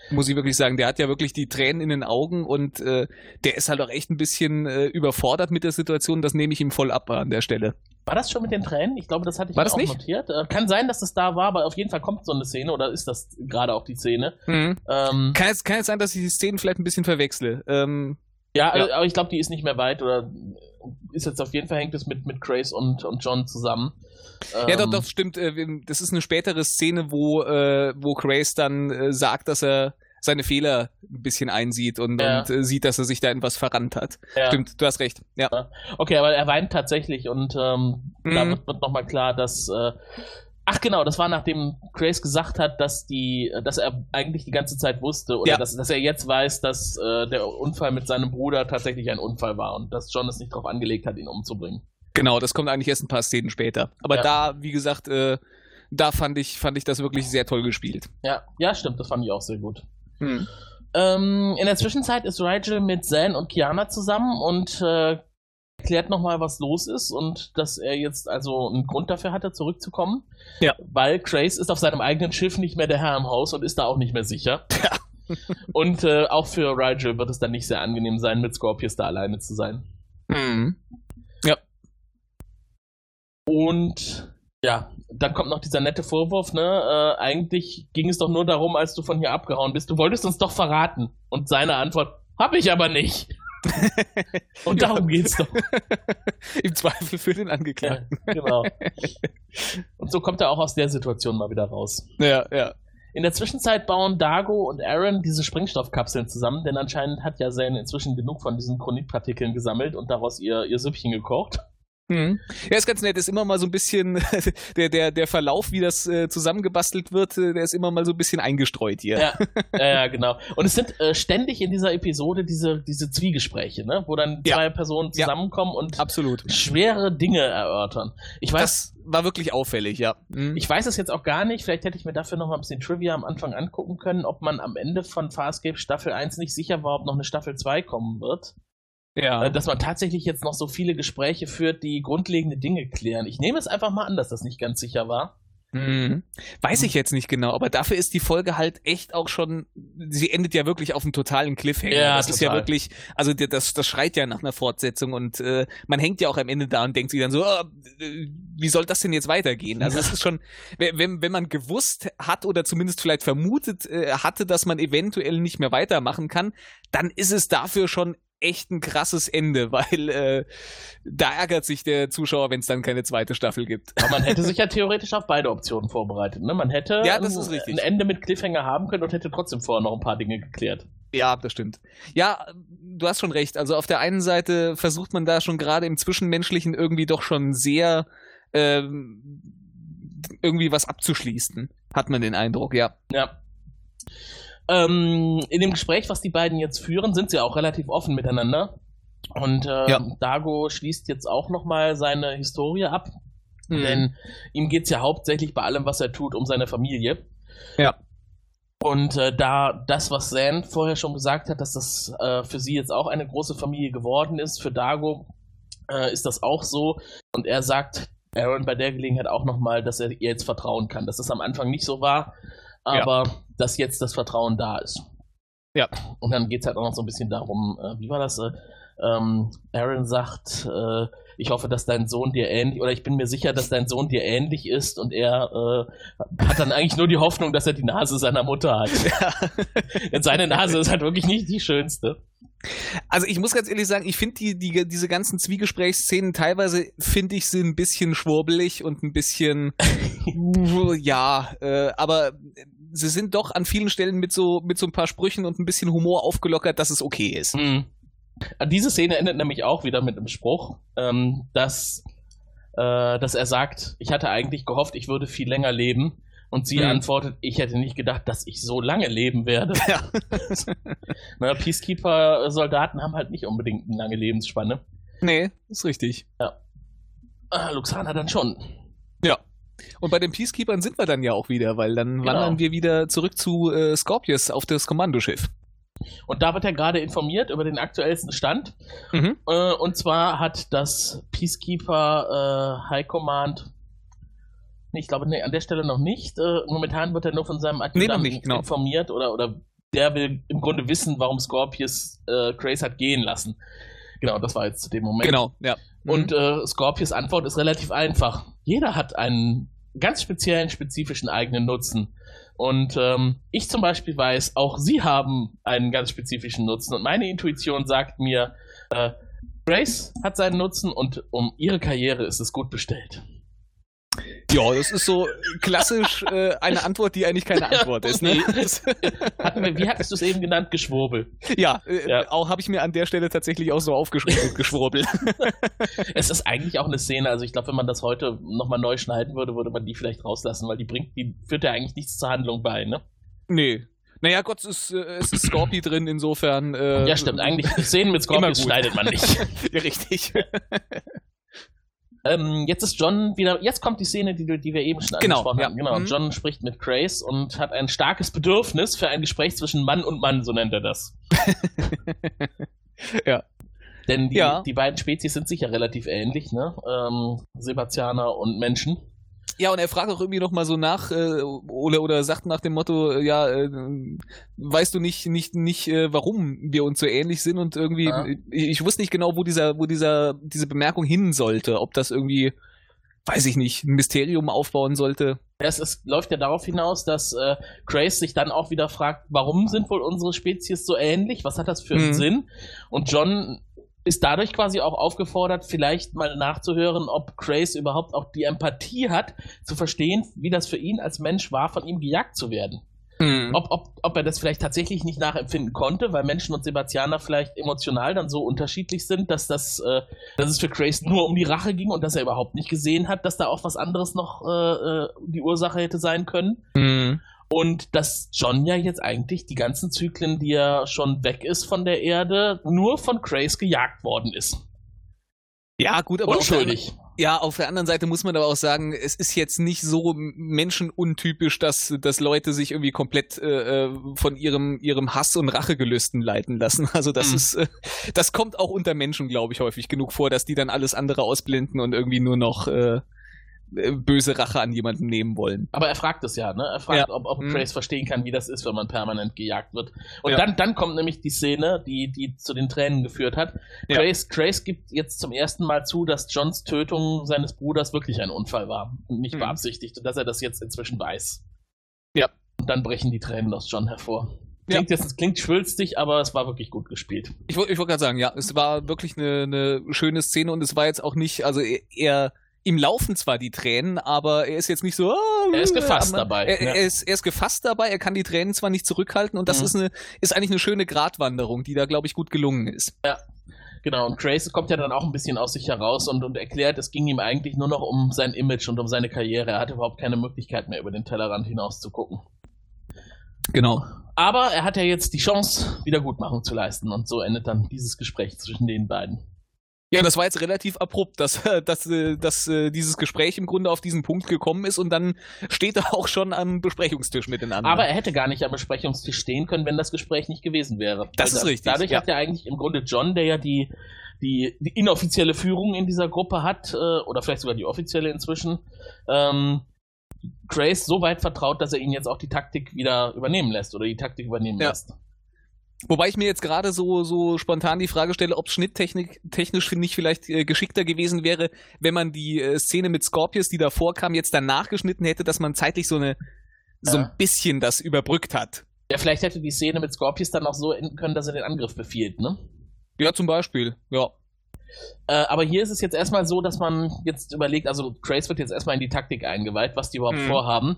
Muss ich wirklich sagen, der hat ja wirklich die Tränen in den Augen und äh, der ist halt auch echt ein bisschen äh, überfordert mit der Situation. Das nehme ich ihm voll ab an der Stelle. War das schon mit den Tränen? Ich glaube, das hatte ich War das auch nicht? notiert. Äh, kann sein, dass das da war, aber auf jeden Fall kommt so eine Szene oder ist das gerade auch die Szene. Mhm. Ähm, Kann, jetzt, kann jetzt sein, dass ich die Szenen vielleicht ein bisschen verwechsle. Ähm, ja, Ja. aber ich glaube, die ist nicht mehr weit oder ist jetzt auf jeden Fall hängt es mit, mit Grace und, und John zusammen. Ja, Ähm, doch, doch, stimmt. äh, Das ist eine spätere Szene, wo, äh, wo Grace dann äh, sagt, dass er seine Fehler ein bisschen einsieht und, Ja. und sieht, dass er sich da in was verrannt hat. Ja. Stimmt, du hast recht. Ja. Okay, aber er weint tatsächlich und ähm, da Mhm. wird, wird nochmal klar, dass. Äh, ach genau, das war nachdem Grace gesagt hat, dass die, dass er eigentlich die ganze Zeit wusste oder Ja. dass, dass er jetzt weiß, dass äh, der Unfall mit seinem Bruder tatsächlich ein Unfall war und dass John es nicht darauf angelegt hat, ihn umzubringen. Genau, das kommt eigentlich erst ein paar Szenen später. Aber Ja. da, wie gesagt, äh, da fand ich, fand ich das wirklich sehr toll gespielt. Ja, ja, stimmt, das fand ich auch sehr gut. Hm. Ähm, in der Zwischenzeit ist Rigel mit Zan und Kiana zusammen und äh, erklärt nochmal, was los ist und dass er jetzt also einen Grund dafür hatte, zurückzukommen. Ja. Weil Grace ist auf seinem eigenen Schiff nicht mehr der Herr im Haus und ist da auch nicht mehr sicher. und äh, auch für Rigel wird es dann nicht sehr angenehm sein, mit Scorpius da alleine zu sein. Hm. Und ja, dann kommt noch dieser nette Vorwurf, ne? Äh, eigentlich ging es doch nur darum, als du von hier abgehauen bist. Du wolltest uns doch verraten. Und seine Antwort, hab ich aber nicht. Und darum geht's doch. Im Zweifel für den Ja, Angeklagten. genau. Und so kommt er auch aus der Situation mal wieder raus. Ja, ja. In der Zwischenzeit bauen Dago und Aaron diese Sprengstoffkapseln zusammen, denn anscheinend hat ja Zen inzwischen genug von diesen Chronitpartikeln gesammelt und daraus ihr, ihr Süppchen gekocht. Mhm. Ja, ist ganz nett. Ist immer mal so ein bisschen der, der, der Verlauf, wie das äh, zusammengebastelt wird, äh, der ist immer mal so ein bisschen eingestreut hier. Ja, ja genau. Und es sind äh, ständig in dieser Episode diese, diese Zwiegespräche, ne? wo dann zwei ja. Personen zusammenkommen ja. und Absolut. schwere Dinge erörtern. Ich weiß, das war wirklich auffällig, ja. Mhm. Ich weiß es jetzt auch gar nicht. Vielleicht hätte ich mir dafür noch mal ein bisschen Trivia am Anfang angucken können, ob man am Ende von Farscape Staffel 1 nicht sicher war, ob noch eine Staffel 2 kommen wird. Ja. Äh, dass man tatsächlich jetzt noch so viele Gespräche führt, die grundlegende Dinge klären. Ich nehme es einfach mal an, dass das nicht ganz sicher war. Mhm. Weiß ich jetzt nicht genau, aber dafür ist die Folge halt echt auch schon, sie endet ja wirklich auf einem totalen Cliffhanger. Ja, das total. ist ja wirklich, also das, das schreit ja nach einer Fortsetzung und äh, man hängt ja auch am Ende da und denkt sich dann so, oh, wie soll das denn jetzt weitergehen? Also es ist schon, wenn, wenn man gewusst hat oder zumindest vielleicht vermutet äh, hatte, dass man eventuell nicht mehr weitermachen kann, dann ist es dafür schon echt ein krasses Ende, weil äh, da ärgert sich der Zuschauer, wenn es dann keine zweite Staffel gibt. Aber man hätte sich ja theoretisch auf beide Optionen vorbereitet. Ne? Man hätte ja, das ist richtig. ein Ende mit Cliffhanger haben können und hätte trotzdem vorher noch ein paar Dinge geklärt. Ja, das stimmt. Ja, du hast schon recht. Also auf der einen Seite versucht man da schon gerade im Zwischenmenschlichen irgendwie doch schon sehr ähm, irgendwie was abzuschließen, hat man den Eindruck, ja. Ja. Ähm, in dem Gespräch, was die beiden jetzt führen, sind sie auch relativ offen miteinander. Und äh, ja. Dago schließt jetzt auch nochmal seine Historie ab. Mhm. Denn ihm geht es ja hauptsächlich bei allem, was er tut, um seine Familie. Ja. Und äh, da das, was Zan vorher schon gesagt hat, dass das äh, für sie jetzt auch eine große Familie geworden ist, für Dago äh, ist das auch so. Und er sagt Aaron bei der Gelegenheit auch nochmal, dass er ihr jetzt vertrauen kann. Dass das am Anfang nicht so war, aber ja. Dass jetzt das Vertrauen da ist. Ja. Und dann geht es halt auch noch so ein bisschen darum, äh, wie war das? Äh, ähm, Aaron sagt, äh, ich hoffe, dass dein Sohn dir ähnlich, oder ich bin mir sicher, dass dein Sohn dir ähnlich ist und er äh, hat dann eigentlich nur die Hoffnung, dass er die Nase seiner Mutter hat. Ja. Denn seine Nase ist halt wirklich nicht die schönste. Also ich muss ganz ehrlich sagen, ich finde die, die, diese ganzen Zwiegesprächsszenen teilweise finde ich sie ein bisschen schwurbelig und ein bisschen ja, äh, aber sie sind doch an vielen Stellen mit so mit so ein paar Sprüchen und ein bisschen Humor aufgelockert, dass es okay ist. Mhm. Diese Szene endet nämlich auch wieder mit einem Spruch, ähm, dass, äh, dass er sagt, ich hatte eigentlich gehofft, ich würde viel länger leben. Und sie mhm. antwortet, ich hätte nicht gedacht, dass ich so lange leben werde. Ja. Na, Peacekeeper-Soldaten haben halt nicht unbedingt eine lange Lebensspanne. Nee, ist richtig. Ja. Ah, Luxana dann schon. Und bei den Peacekeepers sind wir dann ja auch wieder, weil dann genau. wandern wir wieder zurück zu äh, Scorpius auf das Kommandoschiff. Und da wird er gerade informiert über den aktuellsten Stand. Mhm. Äh, und zwar hat das Peacekeeper äh, High Command, ich glaube, nee, an der Stelle noch nicht. Äh, momentan wird er nur von seinem Adjutanten nee, genau. informiert oder, oder der will im Grunde wissen, warum Scorpius äh, Grace hat gehen lassen. Genau, das war jetzt zu dem Moment. Genau, ja. Mhm. Und äh, Scorpius Antwort ist relativ einfach. Jeder hat einen ganz speziellen, spezifischen eigenen Nutzen. Und ähm, ich zum Beispiel weiß, auch sie haben einen ganz spezifischen Nutzen. Und meine Intuition sagt mir, äh, Grace hat seinen Nutzen und um ihre Karriere ist es gut bestellt. Ja, das ist so klassisch äh, eine Antwort, die eigentlich keine Antwort ist. Ne? wir, wie hattest du es eben genannt? Geschwurbel. Ja, äh, ja. auch habe ich mir an der Stelle tatsächlich auch so aufgeschrieben, Geschwurbel. es ist eigentlich auch eine Szene, also ich glaube, wenn man das heute nochmal neu schneiden würde, würde man die vielleicht rauslassen, weil die bringt, die führt ja eigentlich nichts zur Handlung bei, ne? Nee. Naja, Gott, es ist, äh, es ist Scorpi drin, insofern. Äh, ja, stimmt. Eigentlich Szenen mit Scorpi schneidet man nicht. ja, richtig. Ähm, jetzt ist John wieder, jetzt kommt die Szene, die, die wir eben schon genau, angesprochen ja. haben. Genau, mhm. John spricht mit Grace und hat ein starkes Bedürfnis für ein Gespräch zwischen Mann und Mann, so nennt er das. ja. Denn die, ja. die beiden Spezies sind sicher relativ ähnlich, ne? Ähm, Sebastianer und Menschen. Ja, und er fragt auch irgendwie nochmal so nach, äh, oder, oder sagt nach dem Motto, äh, ja, äh, weißt du nicht, nicht, nicht, äh, warum wir uns so ähnlich sind und irgendwie, ja. ich, ich wusste nicht genau, wo dieser, wo dieser, diese Bemerkung hin sollte, ob das irgendwie, weiß ich nicht, ein Mysterium aufbauen sollte. Es, es läuft ja darauf hinaus, dass äh, Grace sich dann auch wieder fragt, warum sind wohl unsere Spezies so ähnlich? Was hat das für einen mhm. Sinn? Und John ist dadurch quasi auch aufgefordert, vielleicht mal nachzuhören, ob Grace überhaupt auch die Empathie hat, zu verstehen, wie das für ihn als Mensch war, von ihm gejagt zu werden. Mhm. Ob, ob, ob er das vielleicht tatsächlich nicht nachempfinden konnte, weil Menschen und Sebastianer vielleicht emotional dann so unterschiedlich sind, dass das, äh, dass es für Grace nur um die Rache ging und dass er überhaupt nicht gesehen hat, dass da auch was anderes noch äh, äh die Ursache hätte sein können. Mhm. Und dass John ja jetzt eigentlich die ganzen Zyklen, die er schon weg ist von der Erde, nur von Grace gejagt worden ist. Ja, gut, aber unschuldig. Ja, auf der anderen Seite muss man aber auch sagen, es ist jetzt nicht so menschenuntypisch, dass, dass Leute sich irgendwie komplett äh, äh von ihrem, ihrem Hass und Rachegelüsten leiten lassen. Also das mhm. ist, äh, das kommt auch unter Menschen, glaube ich, häufig genug vor, dass die dann alles andere ausblenden und irgendwie nur noch äh, äh, böse Rache an jemanden nehmen wollen. Aber er fragt es ja, ne? Er fragt, ja. ob, ob mhm. Trace verstehen kann, wie das ist, wenn man permanent gejagt wird. Und ja. dann, dann kommt nämlich die Szene, die, die zu den Tränen geführt hat. Ja. Trace, Trace gibt jetzt zum ersten Mal zu, dass Johns Tötung seines Bruders wirklich ein Unfall war und nicht mhm. beabsichtigt und dass er das jetzt inzwischen weiß. Ja. Und dann brechen die Tränen aus John hervor. Klingt, ja. jetzt, klingt schwülstig, aber es war wirklich gut gespielt. Ich, ich wollte gerade sagen, ja, es war wirklich eine, eine schöne Szene und es war jetzt auch nicht, also er ihm laufen zwar die Tränen, aber er ist jetzt nicht so. Oh, er ist gefasst dabei. Er, ja. er, ist, er ist gefasst dabei, er kann die Tränen zwar nicht zurückhalten und das mhm. ist, eine, ist eigentlich eine schöne Gratwanderung, die da, glaube ich, gut gelungen ist. Ja. Genau, und Trace kommt ja dann auch ein bisschen aus sich heraus und, und erklärt, es ging ihm eigentlich nur noch um sein Image und um seine Karriere. Er hatte überhaupt keine Möglichkeit mehr, über den Tellerrand hinaus zu gucken. Genau. Aber er hat ja jetzt die Chance, Wiedergutmachung zu leisten und so endet dann dieses Gespräch zwischen den beiden. Ja, das war jetzt relativ abrupt, dass, dass, äh, dass äh, dieses Gespräch im Grunde auf diesen Punkt gekommen ist und dann steht er auch schon am Besprechungstisch miteinander. Aber er hätte gar nicht am Besprechungstisch stehen können, wenn das Gespräch nicht gewesen wäre. Das ist richtig. Dadurch ja. hat er eigentlich im Grunde John, der ja die, die, die inoffizielle Führung in dieser Gruppe hat, äh, oder vielleicht sogar die offizielle inzwischen, ähm, Grace so weit vertraut, dass er ihn jetzt auch die Taktik wieder übernehmen lässt oder die Taktik übernehmen ja. lässt. Wobei ich mir jetzt gerade so, so spontan die Frage stelle, ob schnitttechnisch technisch nicht vielleicht äh, geschickter gewesen wäre, wenn man die äh, Szene mit Scorpius, die davor kam, jetzt danach geschnitten hätte, dass man zeitlich so eine so ein bisschen das überbrückt hat. Ja, vielleicht hätte die Szene mit Scorpius dann auch so enden können, dass er den Angriff befiehlt, ne? Ja, zum Beispiel, ja. Äh, aber hier ist es jetzt erstmal so, dass man jetzt überlegt, also Trace wird jetzt erstmal in die Taktik eingeweiht, was die überhaupt mhm. vorhaben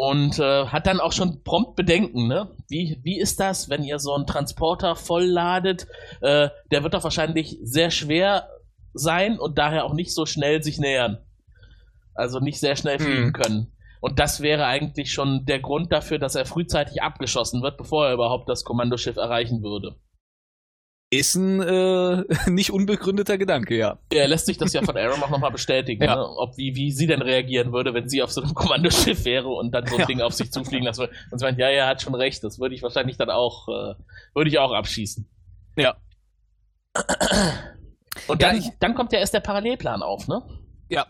und äh, hat dann auch schon prompt Bedenken, ne? Wie, wie ist das, wenn ihr so einen Transporter vollladet? Äh, der wird doch wahrscheinlich sehr schwer sein und daher auch nicht so schnell sich nähern. Also nicht sehr schnell fliegen hm. können. Und das wäre eigentlich schon der Grund dafür, dass er frühzeitig abgeschossen wird, bevor er überhaupt das Kommandoschiff erreichen würde. Ist ein äh, nicht unbegründeter Gedanke, ja. Er lässt sich das ja von Aaron auch nochmal bestätigen, ja. ne? ob wie, wie sie denn reagieren würde, wenn sie auf so einem Kommandoschiff wäre und dann so ein ja. Ding auf sich zufliegen lassen würde. Und sie meint, ja, er hat schon recht, das würde ich wahrscheinlich dann auch, äh, würde ich auch abschießen. Ja. Und dann, dann kommt ja erst der Parallelplan auf, ne? Ja.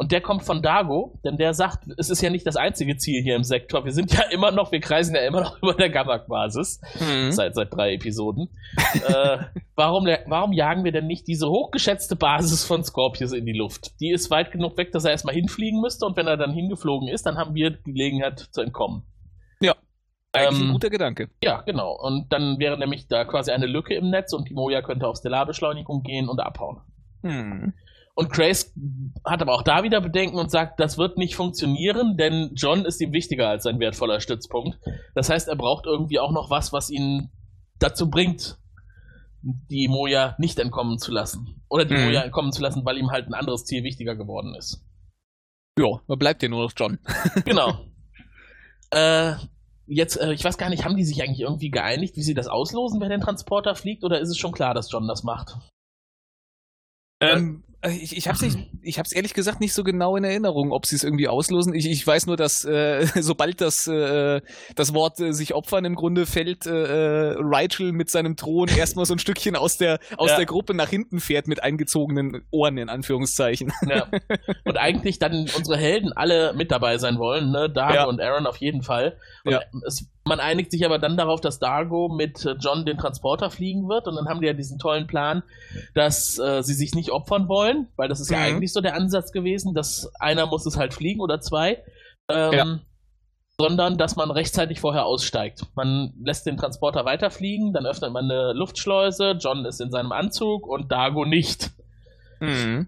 Und der kommt von Dago, denn der sagt, es ist ja nicht das einzige Ziel hier im Sektor. Wir sind ja immer noch, wir kreisen ja immer noch über der Gamak-Basis. Mhm. Seit, seit drei Episoden. äh, warum, warum jagen wir denn nicht diese hochgeschätzte Basis von Scorpius in die Luft? Die ist weit genug weg, dass er erstmal hinfliegen müsste und wenn er dann hingeflogen ist, dann haben wir die Gelegenheit zu entkommen. Ja. Eigentlich ähm, ein guter Gedanke. Ja, genau. Und dann wäre nämlich da quasi eine Lücke im Netz und die Moja könnte auf Stellarbeschleunigung gehen und abhauen. Hm. Und Grace hat aber auch da wieder Bedenken und sagt, das wird nicht funktionieren, denn John ist ihm wichtiger als sein wertvoller Stützpunkt. Das heißt, er braucht irgendwie auch noch was, was ihn dazu bringt, die Moja nicht entkommen zu lassen. Oder die mhm. Moja entkommen zu lassen, weil ihm halt ein anderes Ziel wichtiger geworden ist. Ja, da bleibt ja nur noch John. genau. Äh, jetzt, äh, ich weiß gar nicht, haben die sich eigentlich irgendwie geeinigt, wie sie das auslosen, wer den Transporter fliegt, oder ist es schon klar, dass John das macht? Ähm, äh, ich, ich habe es ich hab's ehrlich gesagt nicht so genau in Erinnerung, ob sie es irgendwie auslosen. Ich, ich weiß nur, dass äh, sobald das, äh, das Wort äh, sich opfern im Grunde fällt, äh, äh Rachel mit seinem Thron erstmal so ein Stückchen aus der aus ja. der Gruppe nach hinten fährt mit eingezogenen Ohren in Anführungszeichen. Ja. Und eigentlich dann unsere Helden alle mit dabei sein wollen, ne? Dago ja. und Aaron auf jeden Fall. Und ja. es man einigt sich aber dann darauf, dass Dargo mit äh, John den Transporter fliegen wird und dann haben die ja diesen tollen Plan, dass äh, sie sich nicht opfern wollen, weil das ist mhm. ja eigentlich so der Ansatz gewesen, dass einer muss es halt fliegen oder zwei, ähm, ja. sondern dass man rechtzeitig vorher aussteigt. Man lässt den Transporter weiterfliegen, dann öffnet man eine Luftschleuse, John ist in seinem Anzug und Dargo nicht. Mhm.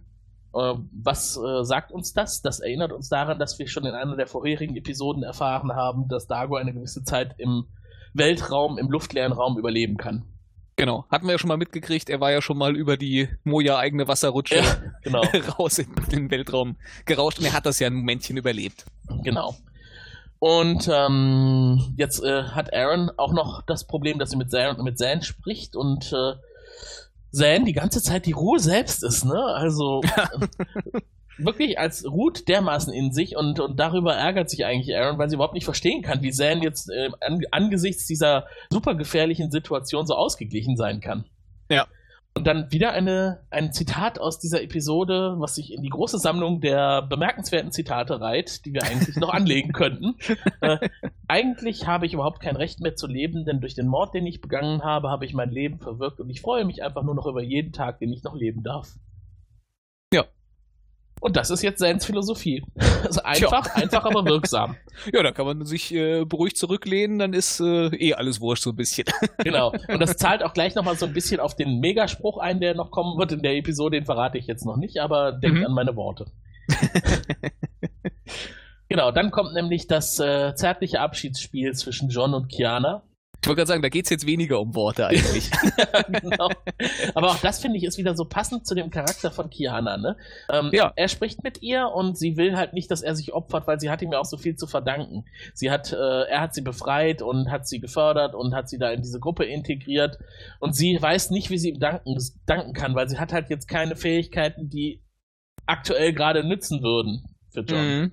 Äh, was äh, sagt uns das? Das erinnert uns daran, dass wir schon in einer der vorherigen Episoden erfahren haben, dass Dago eine gewisse Zeit im Weltraum, im luftleeren Raum überleben kann. Genau, hatten wir ja schon mal mitgekriegt, er war ja schon mal über die Moja eigene Wasserrutsche ja, genau. raus in den Weltraum gerauscht und er hat das ja ein Momentchen überlebt. Genau. Und ähm, jetzt äh, hat Aaron auch noch das Problem, dass sie mit Zan, mit Zan spricht und äh, Zan die ganze Zeit die Ruhe selbst ist, ne? Also wirklich als ruht dermaßen in sich und, und darüber ärgert sich eigentlich Aaron, weil sie überhaupt nicht verstehen kann, wie Zan jetzt äh, an, angesichts dieser super gefährlichen Situation so ausgeglichen sein kann. Ja. Und dann wieder eine, ein Zitat aus dieser Episode, was sich in die große Sammlung der bemerkenswerten Zitate reiht, die wir eigentlich noch anlegen könnten. Äh, eigentlich habe ich überhaupt kein Recht mehr zu leben, denn durch den Mord, den ich begangen habe, habe ich mein Leben verwirkt und ich freue mich einfach nur noch über jeden Tag, den ich noch leben darf. Ja, und das ist jetzt Sans Philosophie. Also einfach, Tja. einfach, aber wirksam. Ja, da kann man sich äh, beruhigt zurücklehnen, dann ist äh, eh alles wurscht so ein bisschen. Genau. Und das zahlt auch gleich nochmal so ein bisschen auf den Megaspruch ein, der noch kommen wird in der Episode. Den verrate ich jetzt noch nicht, aber denkt mhm. an meine Worte. genau, dann kommt nämlich das äh, zärtliche Abschiedsspiel zwischen John und Kiana. Ich wollte gerade sagen, da geht es jetzt weniger um Worte eigentlich. genau. Aber auch das finde ich ist wieder so passend zu dem Charakter von Kiana. Ne? Ähm, ja. Er spricht mit ihr und sie will halt nicht, dass er sich opfert, weil sie hat ihm ja auch so viel zu verdanken. Sie hat, äh, er hat sie befreit und hat sie gefördert und hat sie da in diese Gruppe integriert. Und sie weiß nicht, wie sie ihm danken, danken kann, weil sie hat halt jetzt keine Fähigkeiten, die aktuell gerade nützen würden für John. Mhm.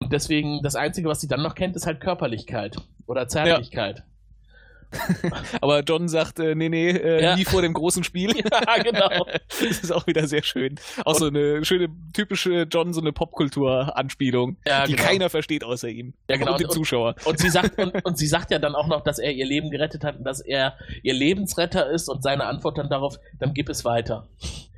Und deswegen, das Einzige, was sie dann noch kennt, ist halt Körperlichkeit oder Zärtlichkeit. Ja. Aber John sagt, äh, nee, nee, äh, ja. nie vor dem großen Spiel. Ja, genau. das ist auch wieder sehr schön. Auch so eine schöne, typische John, so eine Popkultur-Anspielung, ja, die genau. keiner versteht außer ihm. Ja, genau. Und den Zuschauer. Und, und sie sagt, und, und, sie sagt ja dann auch noch, dass er ihr Leben gerettet hat und dass er ihr Lebensretter ist und seine Antwort dann darauf, dann gib es weiter.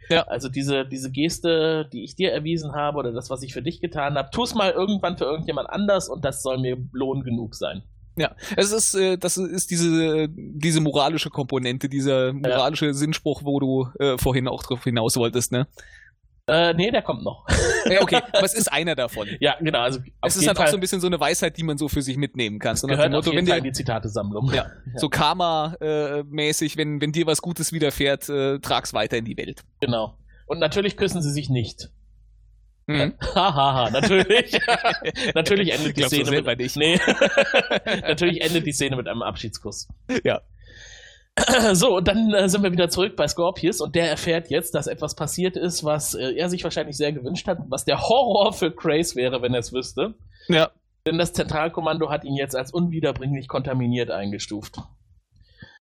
Ja. Also diese, diese Geste, die ich dir erwiesen habe oder das, was ich für dich getan habe, tu es mal irgendwann für irgendjemand anders und das soll mir Lohn genug sein. Ja, es ist, äh, das ist diese, diese moralische Komponente, dieser moralische ja. Sinnspruch, wo du äh, vorhin auch drauf hinaus wolltest, ne? Äh, nee, der kommt noch. ja, okay, aber es ist einer davon. Ja, genau. Also es ist halt Fall auch so ein bisschen so eine Weisheit, die man so für sich mitnehmen kann. So gehört Motto, auf jeden Fall in die Zitatesammlung. Ja, ja. so Karma-mäßig, wenn, wenn dir was Gutes widerfährt, äh, trag's weiter in die Welt. Genau. Und natürlich küssen sie sich nicht. Mhm. Hahaha, natürlich. natürlich endet die Szene mit nicht. Nee. natürlich endet die Szene mit einem Abschiedskuss. Ja. So, und dann äh, sind wir wieder zurück bei Scorpius und der erfährt jetzt, dass etwas passiert ist, was äh, er sich wahrscheinlich sehr gewünscht hat, was der Horror für Craze wäre, wenn er es wüsste. Ja. Denn das Zentralkommando hat ihn jetzt als unwiederbringlich kontaminiert eingestuft.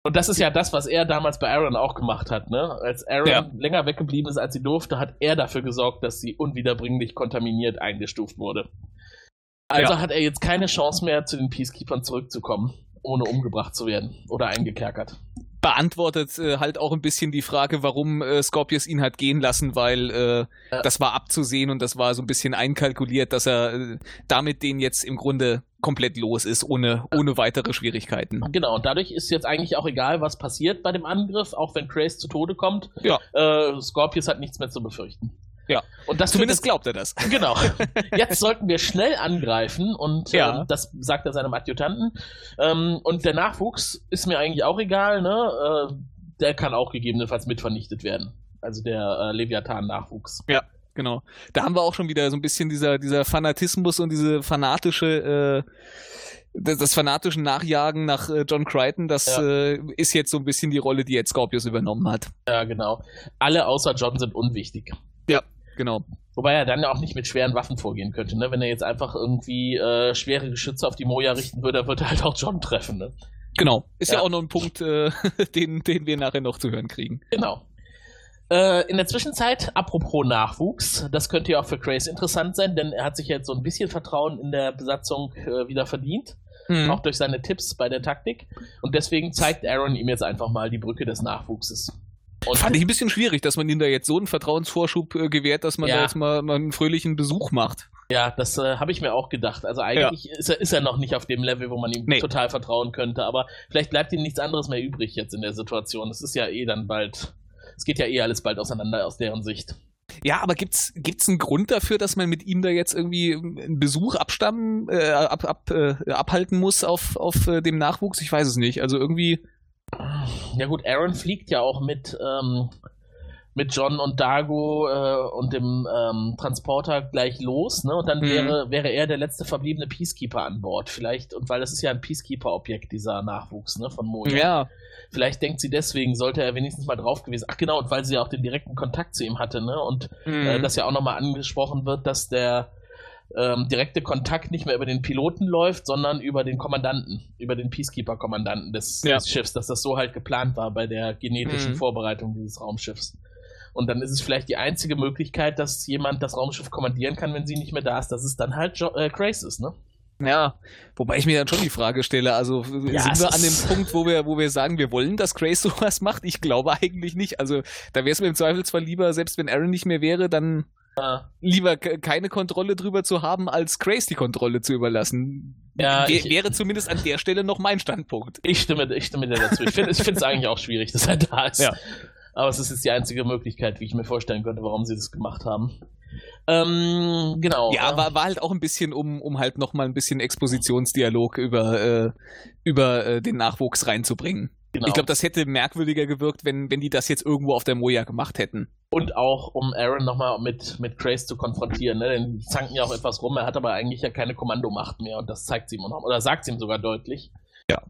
Und das ist ja das, was er damals bei Aaron auch gemacht hat, ne? Als Aaron ja. länger weggeblieben ist, als sie durfte, hat er dafür gesorgt, dass sie unwiederbringlich kontaminiert eingestuft wurde. Also ja. hat er jetzt keine Chance mehr, zu den Peacekeepers zurückzukommen, ohne umgebracht zu werden oder eingekerkert beantwortet äh, halt auch ein bisschen die Frage, warum äh, Scorpius ihn hat gehen lassen, weil äh, ja. das war abzusehen und das war so ein bisschen einkalkuliert, dass er äh, damit den jetzt im Grunde komplett los ist, ohne, ohne weitere Schwierigkeiten. Genau, und dadurch ist jetzt eigentlich auch egal, was passiert bei dem Angriff, auch wenn Craze zu Tode kommt. Ja. Äh, Scorpius hat nichts mehr zu befürchten. Ja. Und das Zumindest glaubt er das. Genau. Jetzt sollten wir schnell angreifen und ja. ähm, das sagt er seinem Adjutanten. Ähm, und der Nachwuchs ist mir eigentlich auch egal, ne? Äh, der kann auch gegebenenfalls mit vernichtet werden. Also der äh, Leviathan-Nachwuchs. Ja. Genau. Da haben wir auch schon wieder so ein bisschen dieser, dieser Fanatismus und diese fanatische, äh, das, das fanatische Nachjagen nach äh, John Crichton, das ja. äh, ist jetzt so ein bisschen die Rolle, die jetzt Scorpius übernommen hat. Ja, genau. Alle außer John sind unwichtig. Ja, genau. Wobei er dann ja auch nicht mit schweren Waffen vorgehen könnte, ne? Wenn er jetzt einfach irgendwie äh, schwere Geschütze auf die Moja richten würde, würde er halt auch John treffen, ne? Genau. Ist ja, ja auch noch ein Punkt, äh, den, den wir nachher noch zu hören kriegen. Genau. Äh, in der Zwischenzeit, apropos Nachwuchs, das könnte ja auch für Grace interessant sein, denn er hat sich jetzt so ein bisschen Vertrauen in der Besatzung äh, wieder verdient. Mhm. Auch durch seine Tipps bei der Taktik. Und deswegen zeigt Aaron ihm jetzt einfach mal die Brücke des Nachwuchses. Und Fand ich ein bisschen schwierig, dass man ihm da jetzt so einen Vertrauensvorschub äh, gewährt, dass man ja. da jetzt mal, mal einen fröhlichen Besuch macht. Ja, das äh, habe ich mir auch gedacht. Also eigentlich ja. ist, er, ist er noch nicht auf dem Level, wo man ihm nee. total vertrauen könnte. Aber vielleicht bleibt ihm nichts anderes mehr übrig jetzt in der Situation. Es ist ja eh dann bald. Es geht ja eh alles bald auseinander aus deren Sicht. Ja, aber gibt's gibt's einen Grund dafür, dass man mit ihm da jetzt irgendwie einen Besuch abstammen, äh, ab, ab, äh, abhalten muss auf, auf äh, dem Nachwuchs? Ich weiß es nicht. Also irgendwie. Ja gut, Aaron fliegt ja auch mit, ähm, mit John und Dago äh, und dem ähm, Transporter gleich los, ne? Und dann Mhm. wäre, wäre er der letzte verbliebene Peacekeeper an Bord. Vielleicht, und weil das ist ja ein Peacekeeper-Objekt, dieser Nachwuchs, ne, von Moja. Ja. Vielleicht denkt sie deswegen, sollte er wenigstens mal drauf gewesen. Ach genau, und weil sie ja auch den direkten Kontakt zu ihm hatte, ne? Und äh, Mhm. dass ja auch nochmal angesprochen wird, dass der ähm, direkte Kontakt nicht mehr über den Piloten läuft, sondern über den Kommandanten, über den Peacekeeper-Kommandanten des, Ja. des Schiffs, dass das so halt geplant war bei der genetischen Mhm. Vorbereitung dieses Raumschiffs. Und dann ist es vielleicht die einzige Möglichkeit, dass jemand das Raumschiff kommandieren kann, wenn sie nicht mehr da ist, dass es dann halt jo äh, Grace ist, ne? Ja, wobei ich mir dann schon die Frage stelle, also Ja, sind wir an dem Punkt, wo wir, wo wir sagen, wir wollen, dass Grace sowas macht? Ich glaube eigentlich nicht. Also da wäre es mir im Zweifelsfall lieber, selbst wenn Aaron nicht mehr wäre, dann lieber ke- keine Kontrolle drüber zu haben, als Grace die Kontrolle zu überlassen. Ja, Wär- ich- wäre zumindest an der Stelle noch mein Standpunkt. ich stimme, ich stimme dir dazu. Ich finde es eigentlich auch schwierig, dass er da ist. Ja. Aber es ist jetzt die einzige Möglichkeit, wie ich mir vorstellen könnte, warum sie das gemacht haben. Ähm, genau. Ja, äh, war, war halt auch ein bisschen, um, um halt nochmal ein bisschen Expositionsdialog über, äh, über äh, den Nachwuchs reinzubringen. Genau. Ich glaube, das hätte merkwürdiger gewirkt, wenn, wenn die das jetzt irgendwo auf der Moja gemacht hätten. Und auch, um Aaron nochmal mit, mit Grace zu konfrontieren, ne? Denn die zanken ja auch etwas rum, er hat aber eigentlich ja keine Kommandomacht mehr und das zeigt sie ihm noch, oder sagt sie ihm sogar deutlich. Ja.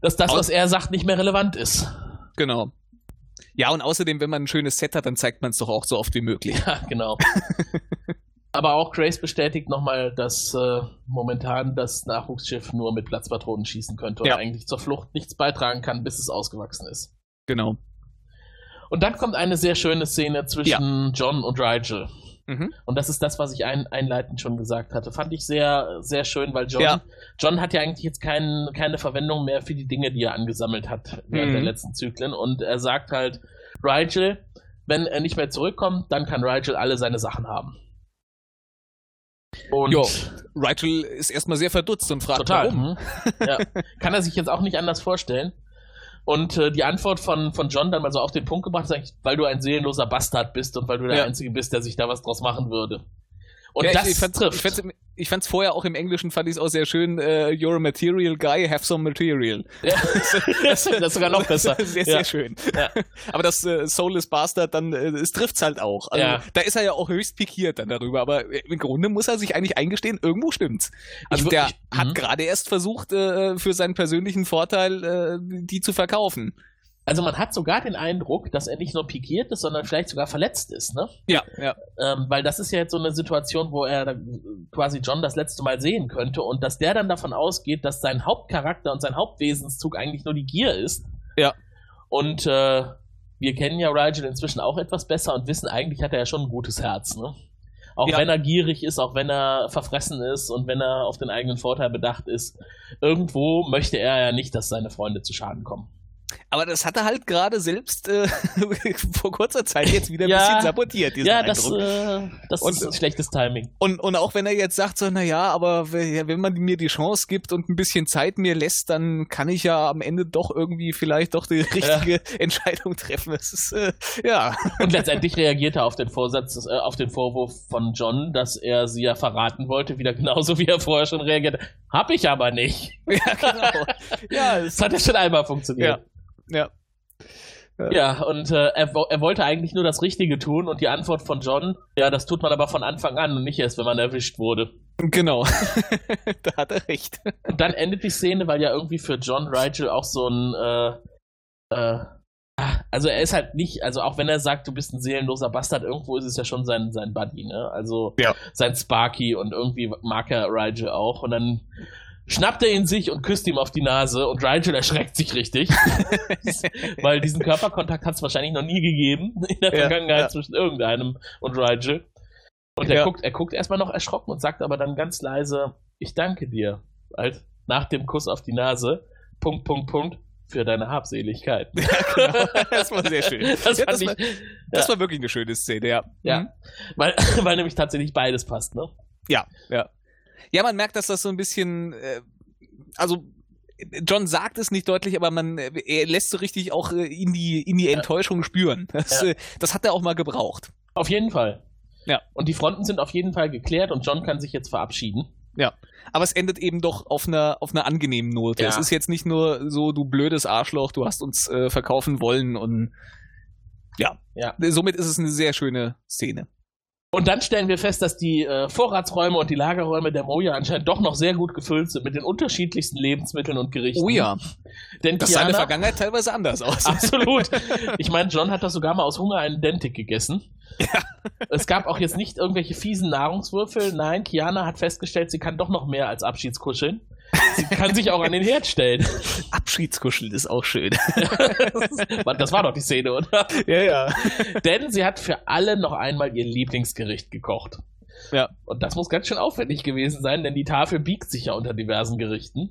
Dass das, was er sagt, nicht mehr relevant ist. Genau. Ja, und außerdem, wenn man ein schönes Set hat, dann zeigt man es doch auch so oft wie möglich. Ja, genau. aber auch Grace bestätigt nochmal, dass äh, momentan das Nachwuchsschiff nur mit Platzpatronen schießen könnte und Ja. eigentlich zur Flucht nichts beitragen kann, bis es ausgewachsen ist. Genau. Und dann kommt eine sehr schöne Szene zwischen John und Rigel. Mhm. Und das ist das, was ich ein, einleitend schon gesagt hatte. Fand ich sehr, sehr schön, weil John, Ja. John hat ja eigentlich jetzt kein, keine Verwendung mehr für die Dinge, die er angesammelt hat während Mhm. der letzten Zyklen. Und er sagt halt, Rigel, wenn er nicht mehr zurückkommt, dann kann Rigel alle seine Sachen haben. Und Jo. Rigel ist erstmal sehr verdutzt und fragt, total. warum. hm? Ja. Kann er sich jetzt auch nicht anders vorstellen. Und äh, die Antwort von, von John dann mal so auf den Punkt gebracht ist eigentlich, weil du ein seelenloser Bastard bist und weil du der Ja. Einzige bist, der sich da was draus machen würde. Und ja, das ich, ich, fand's, trifft. ich, fand's, im- ich fand's vorher auch im Englischen, fand ich es auch sehr schön, äh, you're a material guy, have some material. Ja, das, das ist sogar noch besser. sehr, Ja. sehr schön. Ja. Aber das äh, Soulless Bastard, dann, äh, es trifft's halt auch. Also, Ja. Da ist er ja auch höchst pikiert dann darüber, aber äh, im Grunde muss er sich eigentlich eingestehen, irgendwo stimmt's. Also Ich der ich- hat mhm. gerade erst versucht, äh, für seinen persönlichen Vorteil äh, die zu verkaufen. Also man hat sogar den Eindruck, dass er nicht nur pikiert ist, sondern vielleicht sogar verletzt ist, ne? Ja, ja. Ähm, weil das ist ja jetzt so eine Situation, wo er quasi John das letzte Mal sehen könnte und dass der dann davon ausgeht, dass sein Hauptcharakter und sein Hauptwesenszug eigentlich nur die Gier ist. Ja. Und äh, wir kennen ja Rigel inzwischen auch etwas besser und wissen, eigentlich hat er ja schon ein gutes Herz, ne? Auch Ja. wenn er gierig ist, auch wenn er verfressen ist und wenn er auf den eigenen Vorteil bedacht ist, irgendwo möchte er ja nicht, dass seine Freunde zu Schaden kommen. Aber das hat er halt gerade selbst äh, vor kurzer Zeit jetzt wieder ein Ja. bisschen sabotiert, diesen Ja, das, äh, das Und- ist ein schlechtes Timing. Und, und auch wenn er jetzt sagt, so, naja, aber ja, wenn man mir die Chance gibt und ein bisschen Zeit mir lässt, dann kann ich ja am Ende doch irgendwie vielleicht doch die richtige Entscheidung treffen. Es ist, äh, ja. Und letztendlich reagiert er auf den Vorsatz, äh, auf den Vorwurf von John, dass er sie ja verraten wollte, wieder genauso wie er vorher schon reagiert. Hab ich aber nicht. ja, genau. Ja, Das hat ja schon einmal funktioniert. ja. Ja, und äh, er, er wollte eigentlich nur das Richtige tun und die Antwort von John, ja, das tut man aber von Anfang an und nicht erst, wenn man erwischt wurde. Genau. da hat er recht. Und dann endet die Szene, weil ja irgendwie für John Rigel auch so ein, äh, äh, also er ist halt nicht, also auch wenn er sagt, du bist ein seelenloser Bastard, irgendwo ist es ja schon sein, sein Buddy, ne? Also Ja. sein Sparky und irgendwie mag er Rigel auch und dann schnappt er ihn sich und küsst ihm auf die Nase und Rigel erschreckt sich richtig, weil diesen Körperkontakt hat es wahrscheinlich noch nie gegeben in der Ja, Vergangenheit ja. zwischen irgendeinem und Rigel. Und er Ja. guckt, er guckt erstmal noch erschrocken und sagt aber dann ganz leise, ich danke dir. Halt, nach dem Kuss auf die Nase, Punkt, Punkt, Punkt, für deine Habseligkeit. genau. Das war sehr schön. Das ja, das, ich, war, das war wirklich eine schöne Szene, ja. Ja. Mhm. weil, weil nämlich tatsächlich beides passt, ne? Ja, ja. Ja, man merkt, dass das so ein bisschen, äh, also John sagt es nicht deutlich, aber man er lässt so richtig auch äh, in die in die Ja. Enttäuschung spüren. Das, Ja. äh, das hat er auch mal gebraucht. Auf jeden Fall. Ja. Und die Fronten sind auf jeden Fall geklärt und John kann sich jetzt verabschieden. Ja. Aber es endet eben doch auf einer, auf einer angenehmen Note. Ja. Es ist jetzt nicht nur so, du blödes Arschloch, du hast uns äh, verkaufen wollen und ja. Ja. Somit ist es eine sehr schöne Szene. Und dann stellen wir fest, dass die äh, Vorratsräume und die Lagerräume der Moja anscheinend doch noch sehr gut gefüllt sind mit den unterschiedlichsten Lebensmitteln und Gerichten. Oh ja. Denn Das sah in der Kiana, Vergangenheit teilweise anders aus. Absolut. Ich meine, John hat das sogar mal aus Hunger einen Dentik gegessen. Ja. Es gab auch jetzt nicht irgendwelche fiesen Nahrungswürfel. Nein, Kiana hat festgestellt, sie kann doch noch mehr als Abschiedskuscheln. Sie kann sich auch an den Herd stellen. Abschiedskuscheln ist auch schön. Das war doch die Szene, oder? ja, ja. Denn sie hat für alle noch einmal ihr Lieblingsgericht gekocht. Ja. Und das muss ganz schön aufwendig gewesen sein, denn die Tafel biegt sich ja unter diversen Gerichten.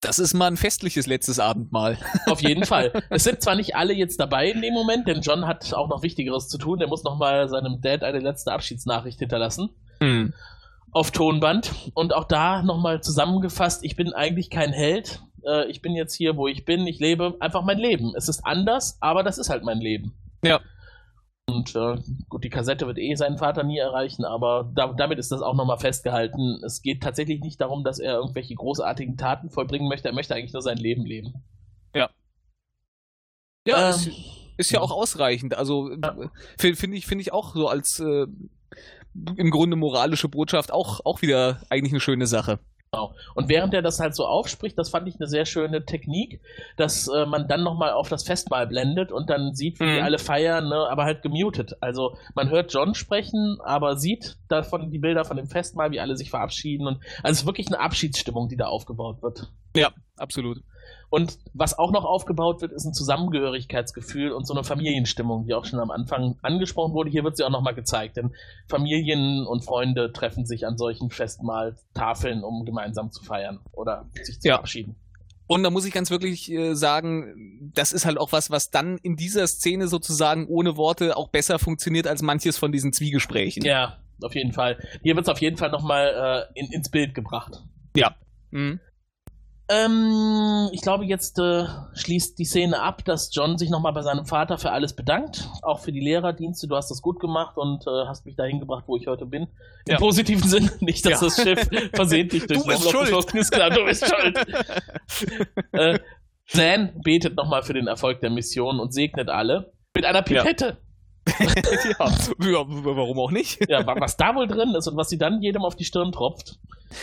Das ist mal ein festliches letztes Abendmahl. Auf jeden Fall. Es sind zwar nicht alle jetzt dabei in dem Moment, denn John hat auch noch Wichtigeres zu tun. Der muss noch mal seinem Dad eine letzte Abschiedsnachricht hinterlassen. Hm. Auf Tonband. Und auch da nochmal zusammengefasst, ich bin eigentlich kein Held. Äh, ich bin jetzt hier, wo ich bin. Ich lebe einfach mein Leben. Es ist anders, aber das ist halt mein Leben. Ja. Und äh, gut, die Kassette wird eh seinen Vater nie erreichen, aber da, damit ist das auch nochmal festgehalten. Es geht tatsächlich nicht darum, dass er irgendwelche großartigen Taten vollbringen möchte. Er möchte eigentlich nur sein Leben leben. Ja, Ähm, ist, ist ja auch ausreichend. Also finde find ich, finde ich auch so als äh, im Grunde moralische Botschaft auch, auch wieder eigentlich eine schöne Sache. Genau. Und während er das halt so aufspricht, das fand ich eine sehr schöne Technik, dass äh, man dann nochmal auf das Festmahl blendet und dann sieht, wie die Mhm. alle feiern, ne, aber halt gemutet. Also man hört John sprechen, aber sieht davon die Bilder von dem Festmahl, wie alle sich verabschieden und also es ist wirklich eine Abschiedsstimmung, die da aufgebaut wird. Ja, absolut. Und was auch noch aufgebaut wird, ist ein Zusammengehörigkeitsgefühl und so eine Familienstimmung, die auch schon am Anfang angesprochen wurde. Hier wird sie auch nochmal gezeigt, denn Familien und Freunde treffen sich an solchen Festmahltafeln, um gemeinsam zu feiern oder sich zu Ja. verabschieden. Und da muss ich ganz wirklich äh, sagen, das ist halt auch was, was dann in dieser Szene sozusagen ohne Worte auch besser funktioniert als manches von diesen Zwiegesprächen. Ja, auf jeden Fall. Hier wird es auf jeden Fall nochmal äh, in, ins Bild gebracht. Mhm. Ähm, ich glaube, jetzt äh, schließt die Szene ab, dass John sich nochmal bei seinem Vater für alles bedankt. Auch für die Lehrerdienste. Du hast das gut gemacht und äh, hast mich dahin gebracht, wo ich heute bin. Im Ja. positiven Sinne. Nicht, dass Ja. das Schiff versehentlich durchs Du bist Umlauf schuld. geflogen ist. Klar, du bist schuld. äh, Dan betet nochmal für den Erfolg der Mission und segnet alle. Mit einer Pipette. ja. ja, warum auch nicht? Ja, wa- was da wohl drin ist und was sie dann jedem auf die Stirn tropft.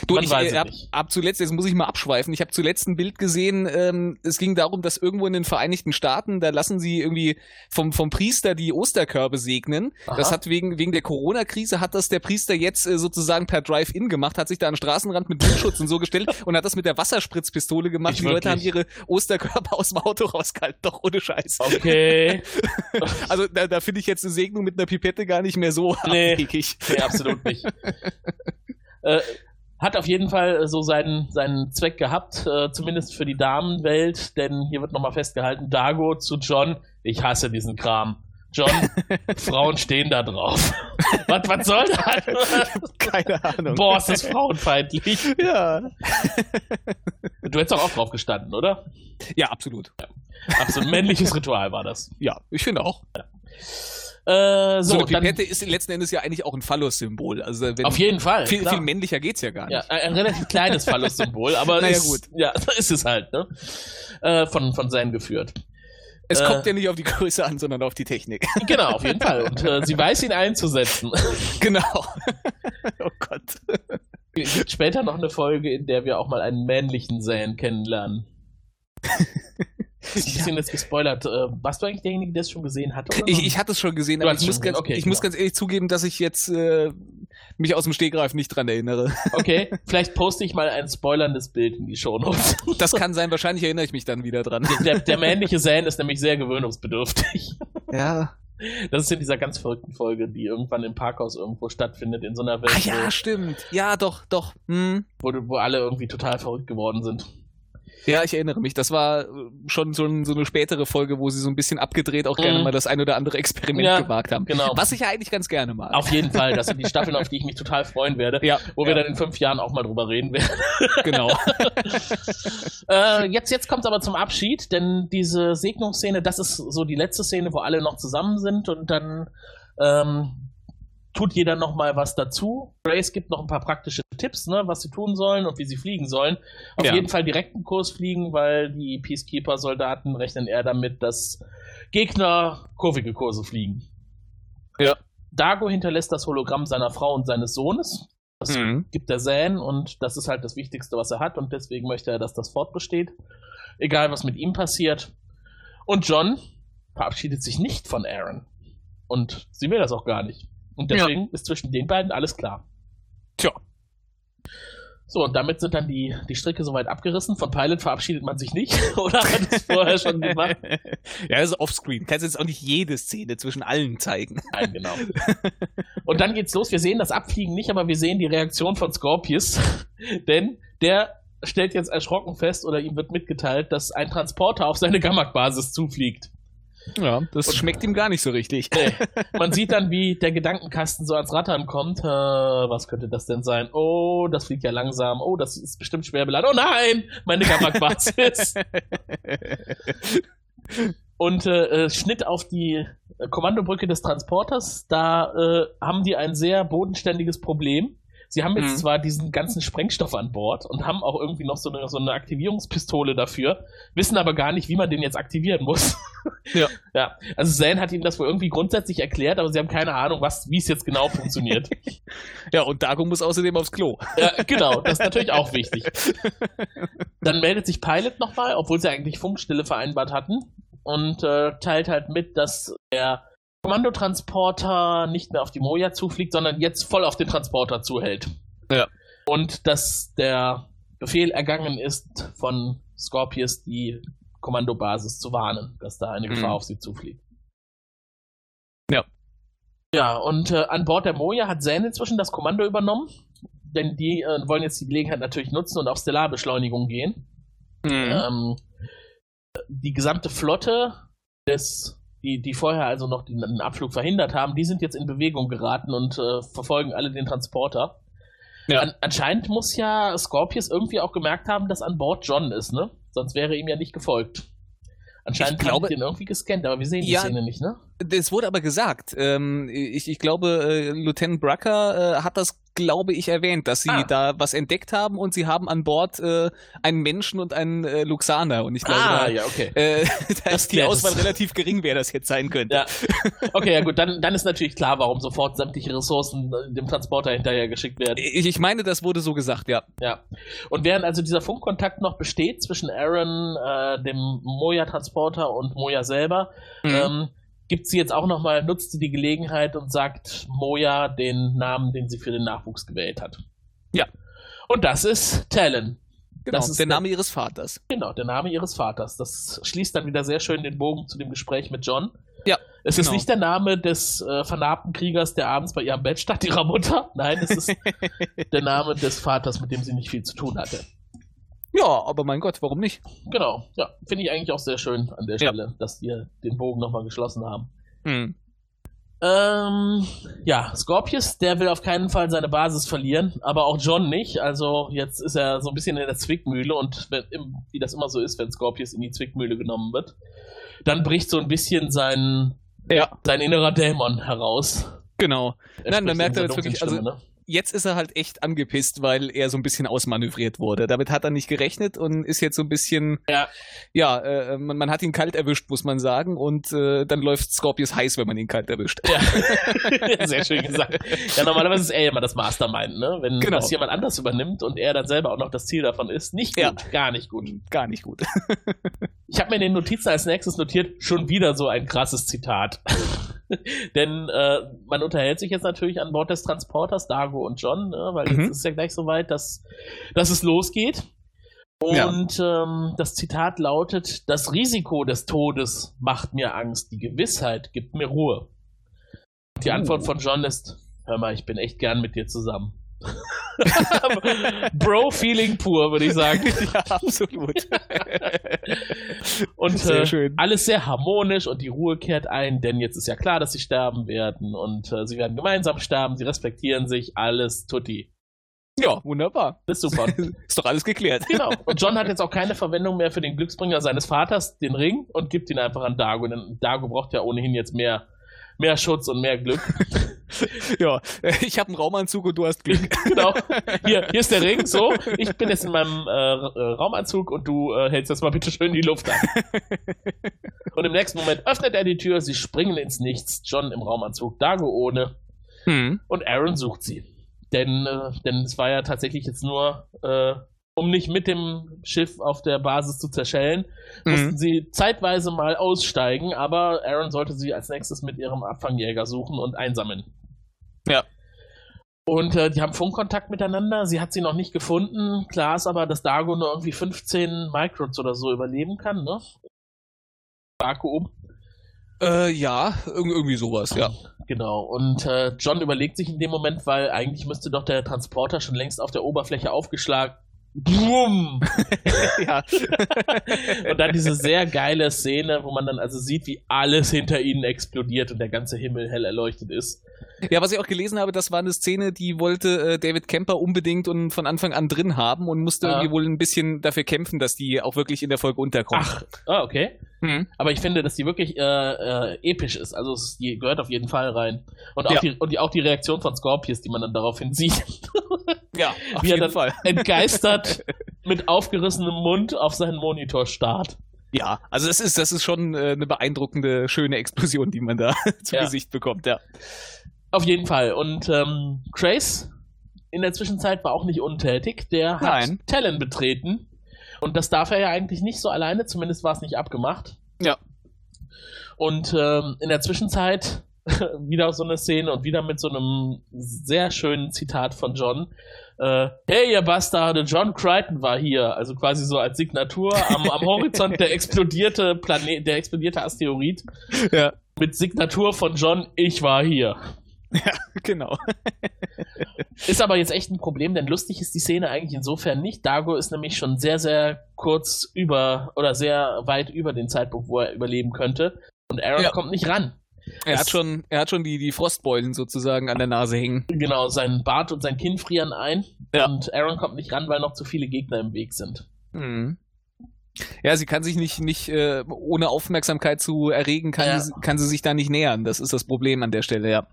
Du, ich weiß äh, es hab, nicht. hab zuletzt, jetzt muss ich mal abschweifen, ich habe zuletzt ein Bild gesehen, ähm, es ging darum, dass irgendwo in den Vereinigten Staaten, da lassen sie irgendwie vom, vom Priester die Osterkörbe segnen. Das Aha. hat wegen, wegen der Corona-Krise hat das der Priester jetzt äh, sozusagen per Drive-In gemacht, hat sich da an den Straßenrand mit Blutschutz und so gestellt und hat das mit der Wasserspritzpistole gemacht. Nicht die Leute haben wirklich. ihre Osterkörbe aus dem Auto rausgehalten, doch ohne Scheiß. Okay. Also da, da finde ich jetzt eine Segnung mit einer Pipette gar nicht mehr so Nee. abwegig. Nee, absolut nicht. äh, hat auf jeden Fall äh, so seinen, seinen Zweck gehabt, äh, zumindest für die Damenwelt, denn hier wird nochmal festgehalten, Dago zu John, ich hasse diesen Kram. John, Frauen stehen da drauf. was, was soll das? Keine Ahnung. Boah, ist das frauenfeindlich. Ja. Du hättest doch auch drauf gestanden, oder? Ja, absolut. Absolut männliches Ritual war das. Ja, ich finde auch. Äh, So, so, eine dann, Pipette ist letzten Endes ja eigentlich auch ein Phallus-Symbol. Also wenn, auf jeden Fall. viel, viel männlicher geht's ja gar nicht. Ja, ein relativ kleines Phallus-Symbol, aber Naja, ist, gut. ja, ist es halt, ne? Äh, von, von Zen geführt. Es Äh. kommt ja nicht auf die Größe an, sondern auf die Technik. Genau, auf jeden Fall. Und äh, sie weiß ihn einzusetzen. genau. oh Gott. Es gibt später noch eine Folge, in der wir auch mal einen männlichen Zen kennenlernen. Ist ein bisschen jetzt gespoilert. Äh, warst du eigentlich derjenige, der es schon gesehen hat? Ich, ich hatte es schon gesehen, Du aber ich, muss ganz, okay, ich muss genau. ganz ehrlich zugeben, dass ich jetzt äh, mich aus dem Stegreif nicht dran erinnere. Okay, vielleicht poste ich mal ein spoilerndes Bild in die Shownotes. Das kann sein, wahrscheinlich erinnere ich mich dann wieder dran. Der, der männliche Zen ist nämlich sehr gewöhnungsbedürftig. Ja. Das ist in dieser ganz verrückten Folge, die irgendwann im Parkhaus irgendwo stattfindet, in so einer Welt, Ah ja, stimmt. Ja, doch, doch. Hm. wo, wo alle irgendwie total verrückt geworden sind. Ja, ich erinnere mich. Das war äh, schon so, ein, so eine spätere Folge, wo sie so ein bisschen abgedreht auch gerne Mhm. mal das ein oder andere Experiment Ja, gewagt haben. Genau. Was ich ja eigentlich ganz gerne mag. Auf jeden Fall. Das sind die Staffeln, auf die ich mich total freuen werde. Ja, Wo wir ja, dann in fünf Jahren auch mal drüber reden werden. genau. äh, jetzt jetzt kommt es aber zum Abschied, denn diese Segnungsszene, das ist so die letzte Szene, wo alle noch zusammen sind und dann ähm, tut jeder nochmal was dazu. Grace gibt noch ein paar praktische Tipps, ne, was sie tun sollen und wie sie fliegen sollen. Auf Ja. jeden Fall direkten Kurs fliegen, weil die Peacekeeper-Soldaten rechnen eher damit, dass Gegner kurvige Kurse fliegen. Ja. Dago hinterlässt das Hologramm seiner Frau und seines Sohnes. Das Mhm. gibt er Zan und das ist halt das Wichtigste, was er hat und deswegen möchte er, dass das fortbesteht. Egal, was mit ihm passiert. Und John verabschiedet sich nicht von Aaron. Und sie will das auch gar nicht. Und Ja. deswegen ist zwischen den beiden alles klar. Tja. So, und damit sind dann die, die Stricke soweit abgerissen. Von Pilot verabschiedet man sich nicht. Oder hat es vorher schon gemacht? ja, das ist offscreen. Kannst jetzt auch nicht jede Szene zwischen allen zeigen. Nein, genau. Und dann geht's los. Wir sehen das Abfliegen nicht, aber wir sehen die Reaktion von Scorpius. Denn der stellt jetzt erschrocken fest oder ihm wird mitgeteilt, dass ein Transporter auf seine Gamak-Basis zufliegt. Ja, das schmeckt ihm gar nicht so richtig. Man sieht dann, wie der Gedankenkasten so ans Rattern kommt. Äh, was könnte das denn sein? Oh, das fliegt ja langsam. Oh, das ist bestimmt schwer beladen. Oh nein, meine Gamak-Basis. Und äh, äh, Schnitt auf die äh, Kommandobrücke des Transporters. Da äh, haben die ein sehr bodenständiges Problem. Sie haben jetzt Mhm. zwar diesen ganzen Sprengstoff an Bord und haben auch irgendwie noch so eine, so eine Aktivierungspistole dafür, wissen aber gar nicht, wie man den jetzt aktivieren muss. Ja. ja. Also Zane hat ihnen das wohl irgendwie grundsätzlich erklärt, aber sie haben keine Ahnung, was, wie es jetzt genau funktioniert. Ja, und Dago muss außerdem aufs Klo. ja, genau, das ist natürlich auch wichtig. Dann meldet sich Pilot nochmal, obwohl sie eigentlich Funkstille vereinbart hatten und äh, teilt halt mit, dass der Kommandotransporter nicht mehr auf die Moja zufliegt, sondern jetzt voll auf den Transporter zuhält. Ja. Und dass der Befehl ergangen ist von Scorpius, die Kommandobasis zu warnen, dass da eine Mhm. Gefahr auf sie zufliegt. Ja. Ja, und äh, an Bord der Moja hat Zane inzwischen das Kommando übernommen, denn die äh, wollen jetzt die Gelegenheit natürlich nutzen und auf Stellarbeschleunigung gehen. Mhm. Ähm, die gesamte Flotte des, die, die vorher also noch den, den Abflug verhindert haben, die sind jetzt in Bewegung geraten und äh, verfolgen alle den Transporter. Ja. An, anscheinend muss ja Scorpius irgendwie auch gemerkt haben, dass an Bord John ist, ne? Sonst wäre ihm ja nicht gefolgt. Anscheinend Ich glaube- die den irgendwie gescannt, aber wir sehen die Ja. Szene nicht, ne? Das wurde aber gesagt. Ähm, ich, ich glaube, äh, Lieutenant Brucker äh, hat das, glaube ich, erwähnt, dass sie Ah. da was entdeckt haben und sie haben an Bord äh, einen Menschen und einen äh, Luxaner. Und ich glaube, ah, da, ja, okay. äh, da ist die Auswahl relativ gering, wer das jetzt sein könnte. Ja. Okay, ja gut, dann, dann ist natürlich klar, warum sofort sämtliche Ressourcen äh, dem Transporter hinterher geschickt werden. Ich, ich meine, das wurde so gesagt, ja. Ja. Und während also dieser Funkkontakt noch besteht zwischen Aaron, äh, dem Moja-Transporter und Moja selber, Mhm. ähm, gibt sie jetzt auch nochmal, nutzt sie die Gelegenheit und sagt Moja den Namen, den sie für den Nachwuchs gewählt hat. Ja. Und das ist Talon. genau, das ist der Name ihres Vaters. Genau, der Name ihres Vaters. Das schließt dann wieder sehr schön den Bogen zu dem Gespräch mit John. Ja, Es ist genau. nicht der Name des äh, vernarbten Kriegers, der abends bei ihrem Bett stand, ihrer Mutter. Nein, es ist der Name des Vaters, mit dem sie nicht viel zu tun hatte. Ja, aber mein Gott, warum nicht? Genau, ja, finde ich eigentlich auch sehr schön an der Ja. Stelle, dass wir den Bogen nochmal geschlossen haben. Hm. Ähm, ja, Scorpius, der will auf keinen Fall seine Basis verlieren, aber auch John nicht. Also jetzt ist er so ein bisschen in der Zwickmühle und wenn, wie das immer so ist, wenn Scorpius in die Zwickmühle genommen wird, dann bricht so ein bisschen sein, Ja, sein innerer Dämon heraus. genau. Er Nein, man merkt in jetzt dieser wirklich, also- Stimme, ne? Jetzt ist er halt echt angepisst, weil er so ein bisschen ausmanövriert wurde. Damit hat er nicht gerechnet und ist jetzt so ein bisschen, Ja. ja, äh, man, man hat ihn kalt erwischt, muss man sagen. Und äh, dann läuft Scorpius heiß, wenn man ihn kalt erwischt. Ja, sehr schön gesagt. Ja, normalerweise ist er immer das Mastermind, ne? Wenn Genau. das jemand anders übernimmt und er dann selber auch noch das Ziel davon ist. Nicht gut, Ja. gar nicht gut. Gar nicht gut. Ich habe mir in den Notizen als nächstes notiert, schon wieder so ein krasses Zitat. Denn äh, man unterhält sich jetzt natürlich an Bord des Transporters, Dago und John, ne? weil Mhm. jetzt ist ja gleich soweit, dass, dass es losgeht. Ja. Und ähm, das Zitat lautet, das Risiko des Todes macht mir Angst, die Gewissheit gibt mir Ruhe. Die. Antwort von John ist, hör mal, ich bin echt gern mit dir zusammen. Bro-Feeling pur, würde ich sagen. ja, absolut. Und Sehr äh, alles sehr harmonisch und die Ruhe kehrt ein, denn jetzt ist ja klar, dass sie sterben werden und äh, sie werden gemeinsam sterben, sie respektieren sich, alles tutti. ja, wunderbar. Das ist super. Ist doch alles geklärt. genau. Und John hat jetzt auch keine Verwendung mehr für den Glücksbringer seines Vaters, den Ring, und gibt ihn einfach an Dago, denn Dago braucht ja ohnehin jetzt mehr, mehr Schutz und mehr Glück. ja, ich habe einen Raumanzug und du hast Glück. genau. Hier, hier ist der Ring, so. Ich bin jetzt in meinem äh, äh, Raumanzug und du äh, hältst das mal bitte schön die Luft an. und im nächsten Moment öffnet er die Tür, sie springen ins Nichts. John im Raumanzug, Dago ohne. Hm. Und Aaron sucht sie. Denn, äh, denn es war ja tatsächlich jetzt nur, äh, um nicht mit dem Schiff auf der Basis zu zerschellen, Mhm. mussten sie zeitweise mal aussteigen, aber Aaron sollte sie als nächstes mit ihrem Abfangjäger suchen und einsammeln. Ja. Und äh, die haben Funkkontakt miteinander. Sie hat sie noch nicht gefunden. Klar ist aber, dass Dago nur irgendwie 15 Microns oder so überleben kann, ne? Vakuum. Äh, ja, irg irgendwie sowas, ja. Genau. Und äh, John überlegt sich in dem Moment, weil eigentlich müsste doch der Transporter schon längst auf der Oberfläche aufgeschlagen. Bumm! ja. Und dann diese sehr geile Szene, wo man dann also sieht, wie alles hinter ihnen explodiert und der ganze Himmel hell erleuchtet ist. Ja, was ich auch gelesen habe, das war eine Szene, die wollte äh, David Kemper unbedingt und von Anfang an drin haben und musste Ah. irgendwie wohl ein bisschen dafür kämpfen, dass die auch wirklich in der Folge unterkommt. Ach, ah, okay. Hm. Aber ich finde, dass die wirklich äh, äh, episch ist. Also es, die gehört auf jeden Fall rein. Und auch, Ja. die, und die, auch die Reaktion von Scorpius, die man dann daraufhin sieht. Ja, auf Wie er jeden dann Fall. entgeistert mit aufgerissenem Mund auf seinen Monitor starrt. Ja, also das ist, das ist schon äh, eine beeindruckende, schöne Explosion, die man da zu Ja. Gesicht bekommt, ja. Auf jeden Fall. Und ähm, Trace in der Zwischenzeit war auch nicht untätig. Der hat Nein. Talon betreten. Und das darf er ja eigentlich nicht so alleine, zumindest war es nicht abgemacht. Ja. Und ähm, in der Zwischenzeit wieder so eine Szene und wieder mit so einem sehr schönen Zitat von John. Äh, hey, ihr Bastarde, John Crichton war hier. Also quasi so als Signatur am, am Horizont der explodierte Planet, der explodierte Asteroid Ja, mit Signatur von John, ich war hier. genau. Ist aber jetzt echt ein Problem, denn lustig ist die Szene eigentlich insofern nicht. Dago ist nämlich schon sehr, sehr kurz über oder sehr weit über den Zeitpunkt, wo er überleben könnte. Und Aaron Ja. kommt nicht ran. Er Es- hat schon, er hat schon die, die Frostbeulen sozusagen an der Nase hängen. Genau, sein Bart und sein Kinn frieren ein. Ja. Und Aaron kommt nicht ran, weil noch zu viele Gegner im Weg sind. Mhm. Ja, sie kann sich nicht, nicht äh, ohne Aufmerksamkeit zu erregen, kann, Ja. sie, kann sie sich da nicht nähern. Das ist das Problem an der Stelle, ja.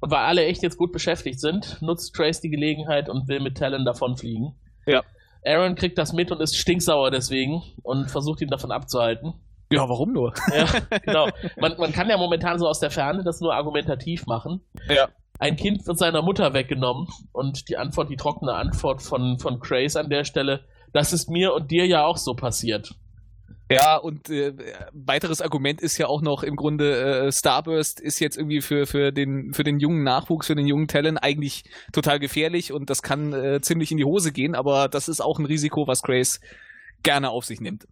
Und weil alle echt jetzt gut beschäftigt sind, nutzt Trace die Gelegenheit und will mit Talon davonfliegen. Ja. Aaron kriegt das mit und ist stinksauer deswegen und versucht ihn davon abzuhalten. Ja, warum nur? Ja, genau. Man, man kann ja momentan so aus der Ferne das nur argumentativ machen. Ja. Ein Kind wird seiner Mutter weggenommen und die Antwort, die trockene Antwort von, von Grace an der Stelle, das ist mir und dir ja auch so passiert. Ja, und äh, weiteres Argument ist ja auch noch im Grunde, äh, Starburst ist jetzt irgendwie für, für, den, für den jungen Nachwuchs, für den jungen Talent eigentlich total gefährlich und das kann äh, ziemlich in die Hose gehen, aber das ist auch ein Risiko, was Grace gerne auf sich nimmt.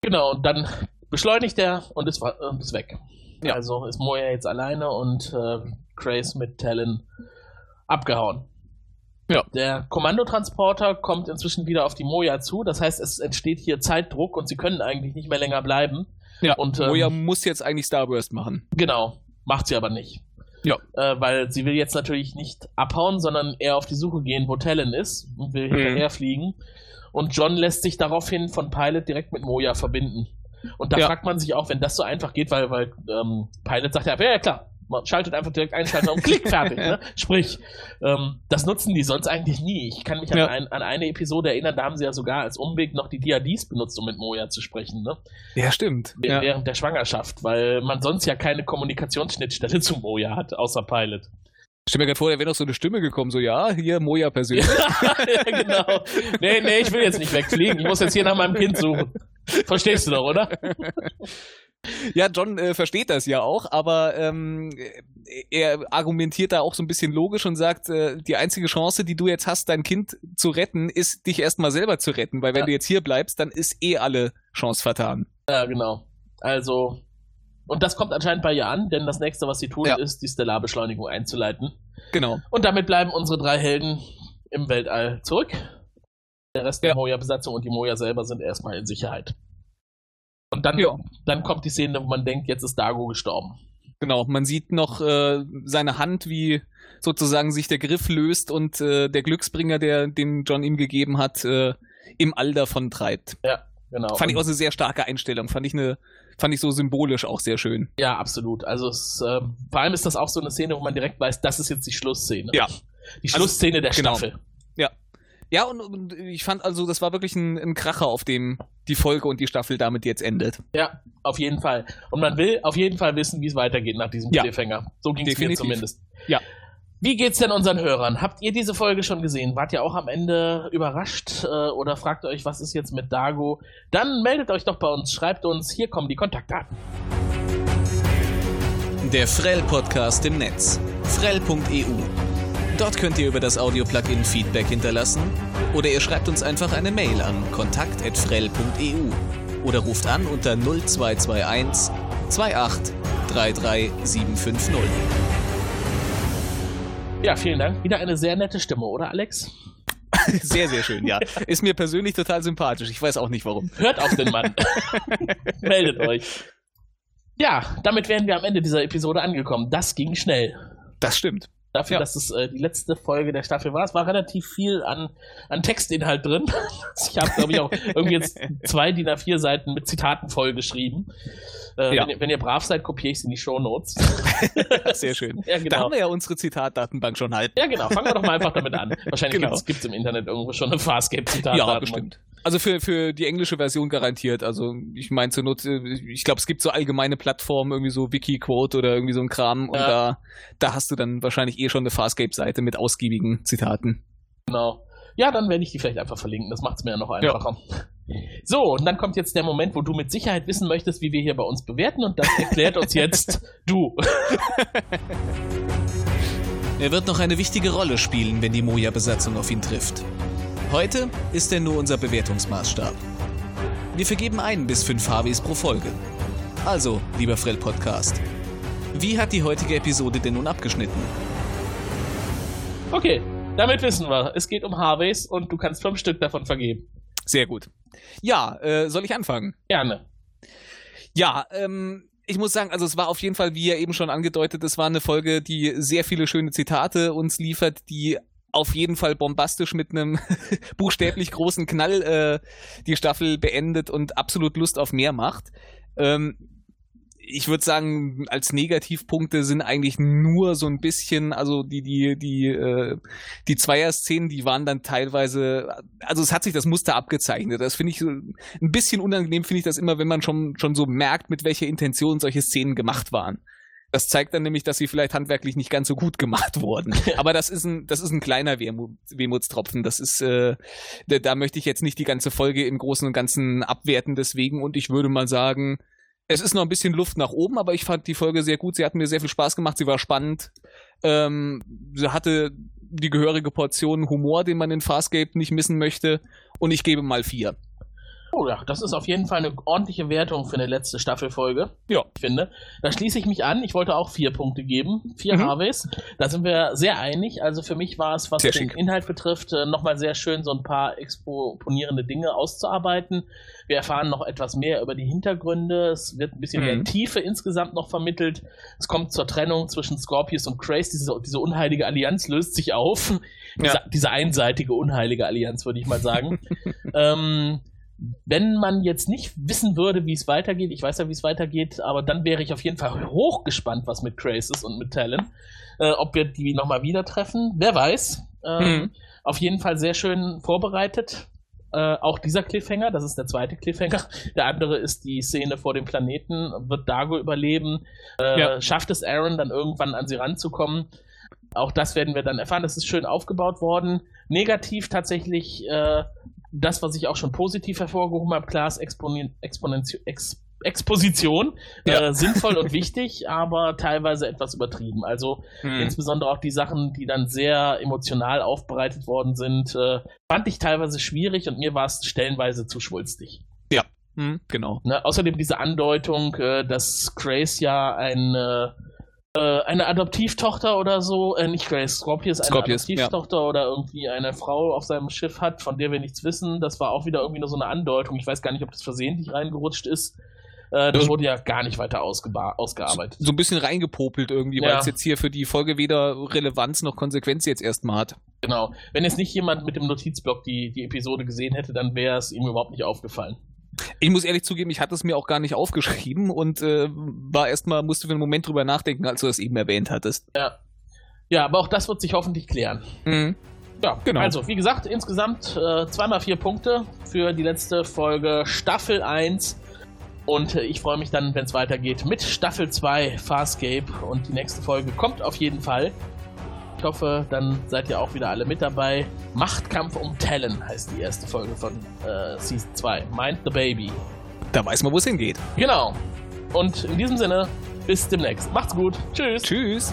Genau, und dann beschleunigt er und ist, und ist weg. Ja. Also ist Moya jetzt alleine und äh, Grace mit Talon abgehauen. Ja. Der Kommandotransporter kommt inzwischen wieder auf die Moja zu. Das heißt, es entsteht hier Zeitdruck und sie können eigentlich nicht mehr länger bleiben. Ja, Und, ähm, Moja muss jetzt eigentlich Starburst machen. Genau, macht sie aber nicht. Ja. Äh, weil sie will jetzt natürlich nicht abhauen, sondern eher auf die Suche gehen, wo Talon ist und will Mhm. hinterher fliegen. Und John lässt sich daraufhin von Pilot direkt mit Moja verbinden. Und da Ja. fragt man sich auch, wenn das so einfach geht, weil, weil ähm, Pilot sagt ja, ja, ja klar, man schaltet einfach direkt ein, schaltet und klick, fertig. ne? Sprich, ähm, das nutzen die sonst eigentlich nie. Ich kann mich an, Ja. ein, an eine Episode erinnern, da haben sie ja sogar als Umweg noch die DADs benutzt, um mit Moja zu sprechen. Ne? Ja, stimmt. Wäh- Ja. während der Schwangerschaft, weil man sonst ja keine Kommunikationsschnittstelle zu Moja hat, außer Pilot. Stell mir gerade vor, da wäre noch so eine Stimme gekommen, so ja, hier Moja persönlich. ja, genau. Nee, nee, ich will jetzt nicht wegfliegen. Ich muss jetzt hier nach meinem Kind suchen. Verstehst du doch, oder? Ja, John äh, versteht das ja auch, aber ähm, er argumentiert da auch so ein bisschen logisch und sagt, äh, die einzige Chance, die du jetzt hast, dein Kind zu retten, ist, dich erstmal selber zu retten, weil wenn Ja. du jetzt hier bleibst, dann ist eh alle Chance vertan. Ja, genau. Also, und das kommt anscheinend bei ihr an, denn das nächste, was sie tun, Ja. ist, die Stellarbeschleunigung einzuleiten. Genau. Und damit bleiben unsere drei Helden im Weltall zurück. Der Rest der Moja-Besatzung und die Moja selber sind erstmal in Sicherheit. Und dann, Ja. dann kommt die Szene, wo man denkt, jetzt ist Dago gestorben. Genau, man sieht noch äh, seine Hand, wie sozusagen sich der Griff löst und äh, der Glücksbringer, der den John ihm gegeben hat, äh, im All davon treibt. genau. Fand ich auch eine sehr starke Einstellung. Fand ich eine, fand ich so symbolisch auch sehr schön. Ja, absolut. Also es, äh, vor allem ist das auch so eine Szene, wo man direkt weiß, das ist jetzt die Schlussszene. Ja. Die Also, Schlussszene der genau. Ja, und, und ich fand also, das war wirklich ein, ein Kracher, auf dem die Folge und die Staffel damit jetzt endet. Ja, auf jeden Fall. Und man will auf jeden Fall wissen, wie es weitergeht nach diesem Ja. Cliffhanger. So ging es mir zumindest. Ja. Wie geht's denn unseren Hörern? Habt ihr diese Folge schon gesehen? Wart ihr auch am Ende überrascht äh, oder fragt euch, was ist jetzt mit Dago? Dann meldet euch doch bei uns, schreibt uns, hier kommen die Kontaktdaten. Der Frell-Podcast im Netz. Frell.eu. Dort könnt ihr über das Audio-Plugin Feedback hinterlassen oder ihr schreibt uns einfach eine Mail an kontakt.frell.eu oder ruft an unter 0221 28 33 750. Ja, vielen Dank. Wieder eine sehr nette Stimme, oder Alex? Sehr, sehr schön, ja. Ist mir persönlich total sympathisch. Ich weiß auch nicht warum. Hört auf den Mann. Meldet euch. Ja, damit wären wir am Ende dieser Episode angekommen. Das ging schnell. Das stimmt. Dafür, Ja. dass es äh, die letzte Folge der Staffel war. Es war relativ viel an, an Textinhalt drin. ich habe, glaube ich, auch irgendwie jetzt zwei DIN A4 Seiten mit Zitaten vollgeschrieben. Äh, Ja. wenn, ihr, wenn ihr brav seid, kopiere ich sie in die Shownotes. Sehr schön. ja, Da genau. haben wir ja unsere Zitatdatenbank schon halb. Ja, genau. Fangen wir doch mal einfach damit an. Wahrscheinlich Genau. gibt es im Internet irgendwo schon eine Farscape-Zitatdatenbank. Ja, bestimmt. Also für, für die englische Version garantiert. Also ich meine zur Not, äh, ich glaube, es gibt so allgemeine Plattformen, irgendwie so Wikiquote oder irgendwie so ein Kram und Ja. da, da hast du dann wahrscheinlich eh schon eine Farscape-Seite mit ausgiebigen Zitaten. Genau. Ja, dann werde ich die vielleicht einfach verlinken. Das macht es mir ja noch einfacher. So, und dann kommt jetzt der Moment, wo du mit Sicherheit wissen möchtest, wie wir hier bei uns bewerten. Und das erklärt uns jetzt du. Er wird noch eine wichtige Rolle spielen, wenn die Moja-Besatzung auf ihn trifft. Heute ist er nur unser Bewertungsmaßstab. Wir vergeben ein bis fünf HWs pro Folge. Also, lieber Frell Podcast, wie hat die heutige Episode denn nun abgeschnitten? Okay, damit wissen wir. Es geht um Harveys und du kannst fünf Stück davon vergeben. Sehr gut. Ja, äh, soll ich anfangen? Gerne. Ja, ähm, ich muss sagen, also es war auf jeden Fall, wie ja eben schon angedeutet, es war eine Folge, die sehr viele schöne Zitate uns liefert, die auf jeden Fall bombastisch mit einem buchstäblich großen Knall äh, die Staffel beendet und absolut Lust auf mehr macht. Ähm, ich würde sagen, als Negativpunkte sind eigentlich nur so ein bisschen, also die, die, die, äh, die Zweier-Szenen, die waren dann teilweise, also es hat sich das Muster abgezeichnet. Das finde ich ein bisschen unangenehm, finde ich das immer, wenn man schon, schon so merkt, mit welcher Intention solche Szenen gemacht waren. Das zeigt dann nämlich, dass sie vielleicht handwerklich nicht ganz so gut gemacht wurden. Aber das ist ein, das ist ein kleiner Wehmut, Wehmutstropfen. Das ist, äh, da, da möchte ich jetzt nicht die ganze Folge im Großen und Ganzen abwerten deswegen. Und ich würde mal sagen, es ist noch ein bisschen Luft nach oben, aber ich fand die Folge sehr gut. Sie hat mir sehr viel Spaß gemacht. Sie war spannend. Ähm, sie hatte die gehörige Portion Humor, den man in Farscape nicht missen möchte. Und ich gebe mal vier. Oh ja, das ist auf jeden Fall eine ordentliche Wertung für eine letzte Staffelfolge. Ja. Ich finde. Da schließe ich mich an. Ich wollte auch vier Punkte geben. Vier Mhm. Harveys. Da sind wir sehr einig. Also für mich war es, was Sehr den schick. Inhalt betrifft, äh, nochmal sehr schön, so ein paar exponierende Dinge auszuarbeiten. Wir erfahren noch etwas mehr über die Hintergründe. Es wird ein bisschen Mhm. mehr Tiefe insgesamt noch vermittelt. Es kommt zur Trennung zwischen Scorpius und Grace. Diese, diese unheilige Allianz löst sich auf. Diese, Ja. diese einseitige unheilige Allianz, würde ich mal sagen. ähm, wenn man jetzt nicht wissen würde, wie es weitergeht, ich weiß ja, wie es weitergeht, aber dann wäre ich auf jeden Fall hochgespannt, was mit Grace ist und mit Talon. Äh, ob wir die nochmal wieder treffen, wer weiß. Ähm, Mhm. Auf jeden Fall sehr schön vorbereitet. Äh, auch dieser Cliffhanger, das ist der zweite Cliffhanger. Der andere ist die Szene vor dem Planeten. Wird Dago überleben? Äh, Ja. Schafft es Aaron dann irgendwann an sie ranzukommen? Auch das werden wir dann erfahren. Das ist schön aufgebaut worden. Negativ tatsächlich äh, das, was ich auch schon positiv hervorgehoben habe, klar ist Exponentio Ex Exposition Ja. äh, sinnvoll und wichtig, aber teilweise etwas übertrieben. Also Hm. insbesondere auch die Sachen, die dann sehr emotional aufbereitet worden sind, äh, fand ich teilweise schwierig und mir war es stellenweise zu schwulstig. Hm, genau. Ne? Außerdem diese Andeutung, äh, dass Grace ja eine, äh, eine Adoptivtochter oder so, äh, nicht Grace, Scorpius, eine Scorpius, Adoptivtochter oder irgendwie eine Frau auf seinem Schiff hat, von der wir nichts wissen. Das war auch wieder irgendwie nur so eine Andeutung. Ich weiß gar nicht, ob das versehentlich reingerutscht ist. Äh, das wurde ja gar nicht weiter ausgearbeitet. So ein bisschen reingepopelt irgendwie, weil Ja. es jetzt hier für die Folge weder Relevanz noch Konsequenz jetzt erstmal hat. Genau. Wenn jetzt nicht jemand mit dem Notizblock die, die Episode gesehen hätte, dann wäre es ihm überhaupt nicht aufgefallen. Ich muss ehrlich zugeben, ich hatte es mir auch gar nicht aufgeschrieben und äh, war erstmal, musste für einen Moment drüber nachdenken, als du das eben erwähnt hattest. Ja. Ja, aber auch das wird sich hoffentlich klären. Mhm. Ja, Genau. Also, wie gesagt, insgesamt äh, zweimal vier Punkte für die letzte Folge Staffel 1. Und äh, ich freue mich dann, wenn es weitergeht mit Staffel 2 Farscape. Und die nächste Folge kommt auf jeden Fall. Ich hoffe, dann seid ihr auch wieder alle mit dabei. Machtkampf um Talon heißt die erste Folge von äh, Season 2. Mind the Baby. Da weiß man, wo es hingeht. Genau. Und in diesem Sinne, bis demnächst. Macht's gut. Tschüss. Tschüss.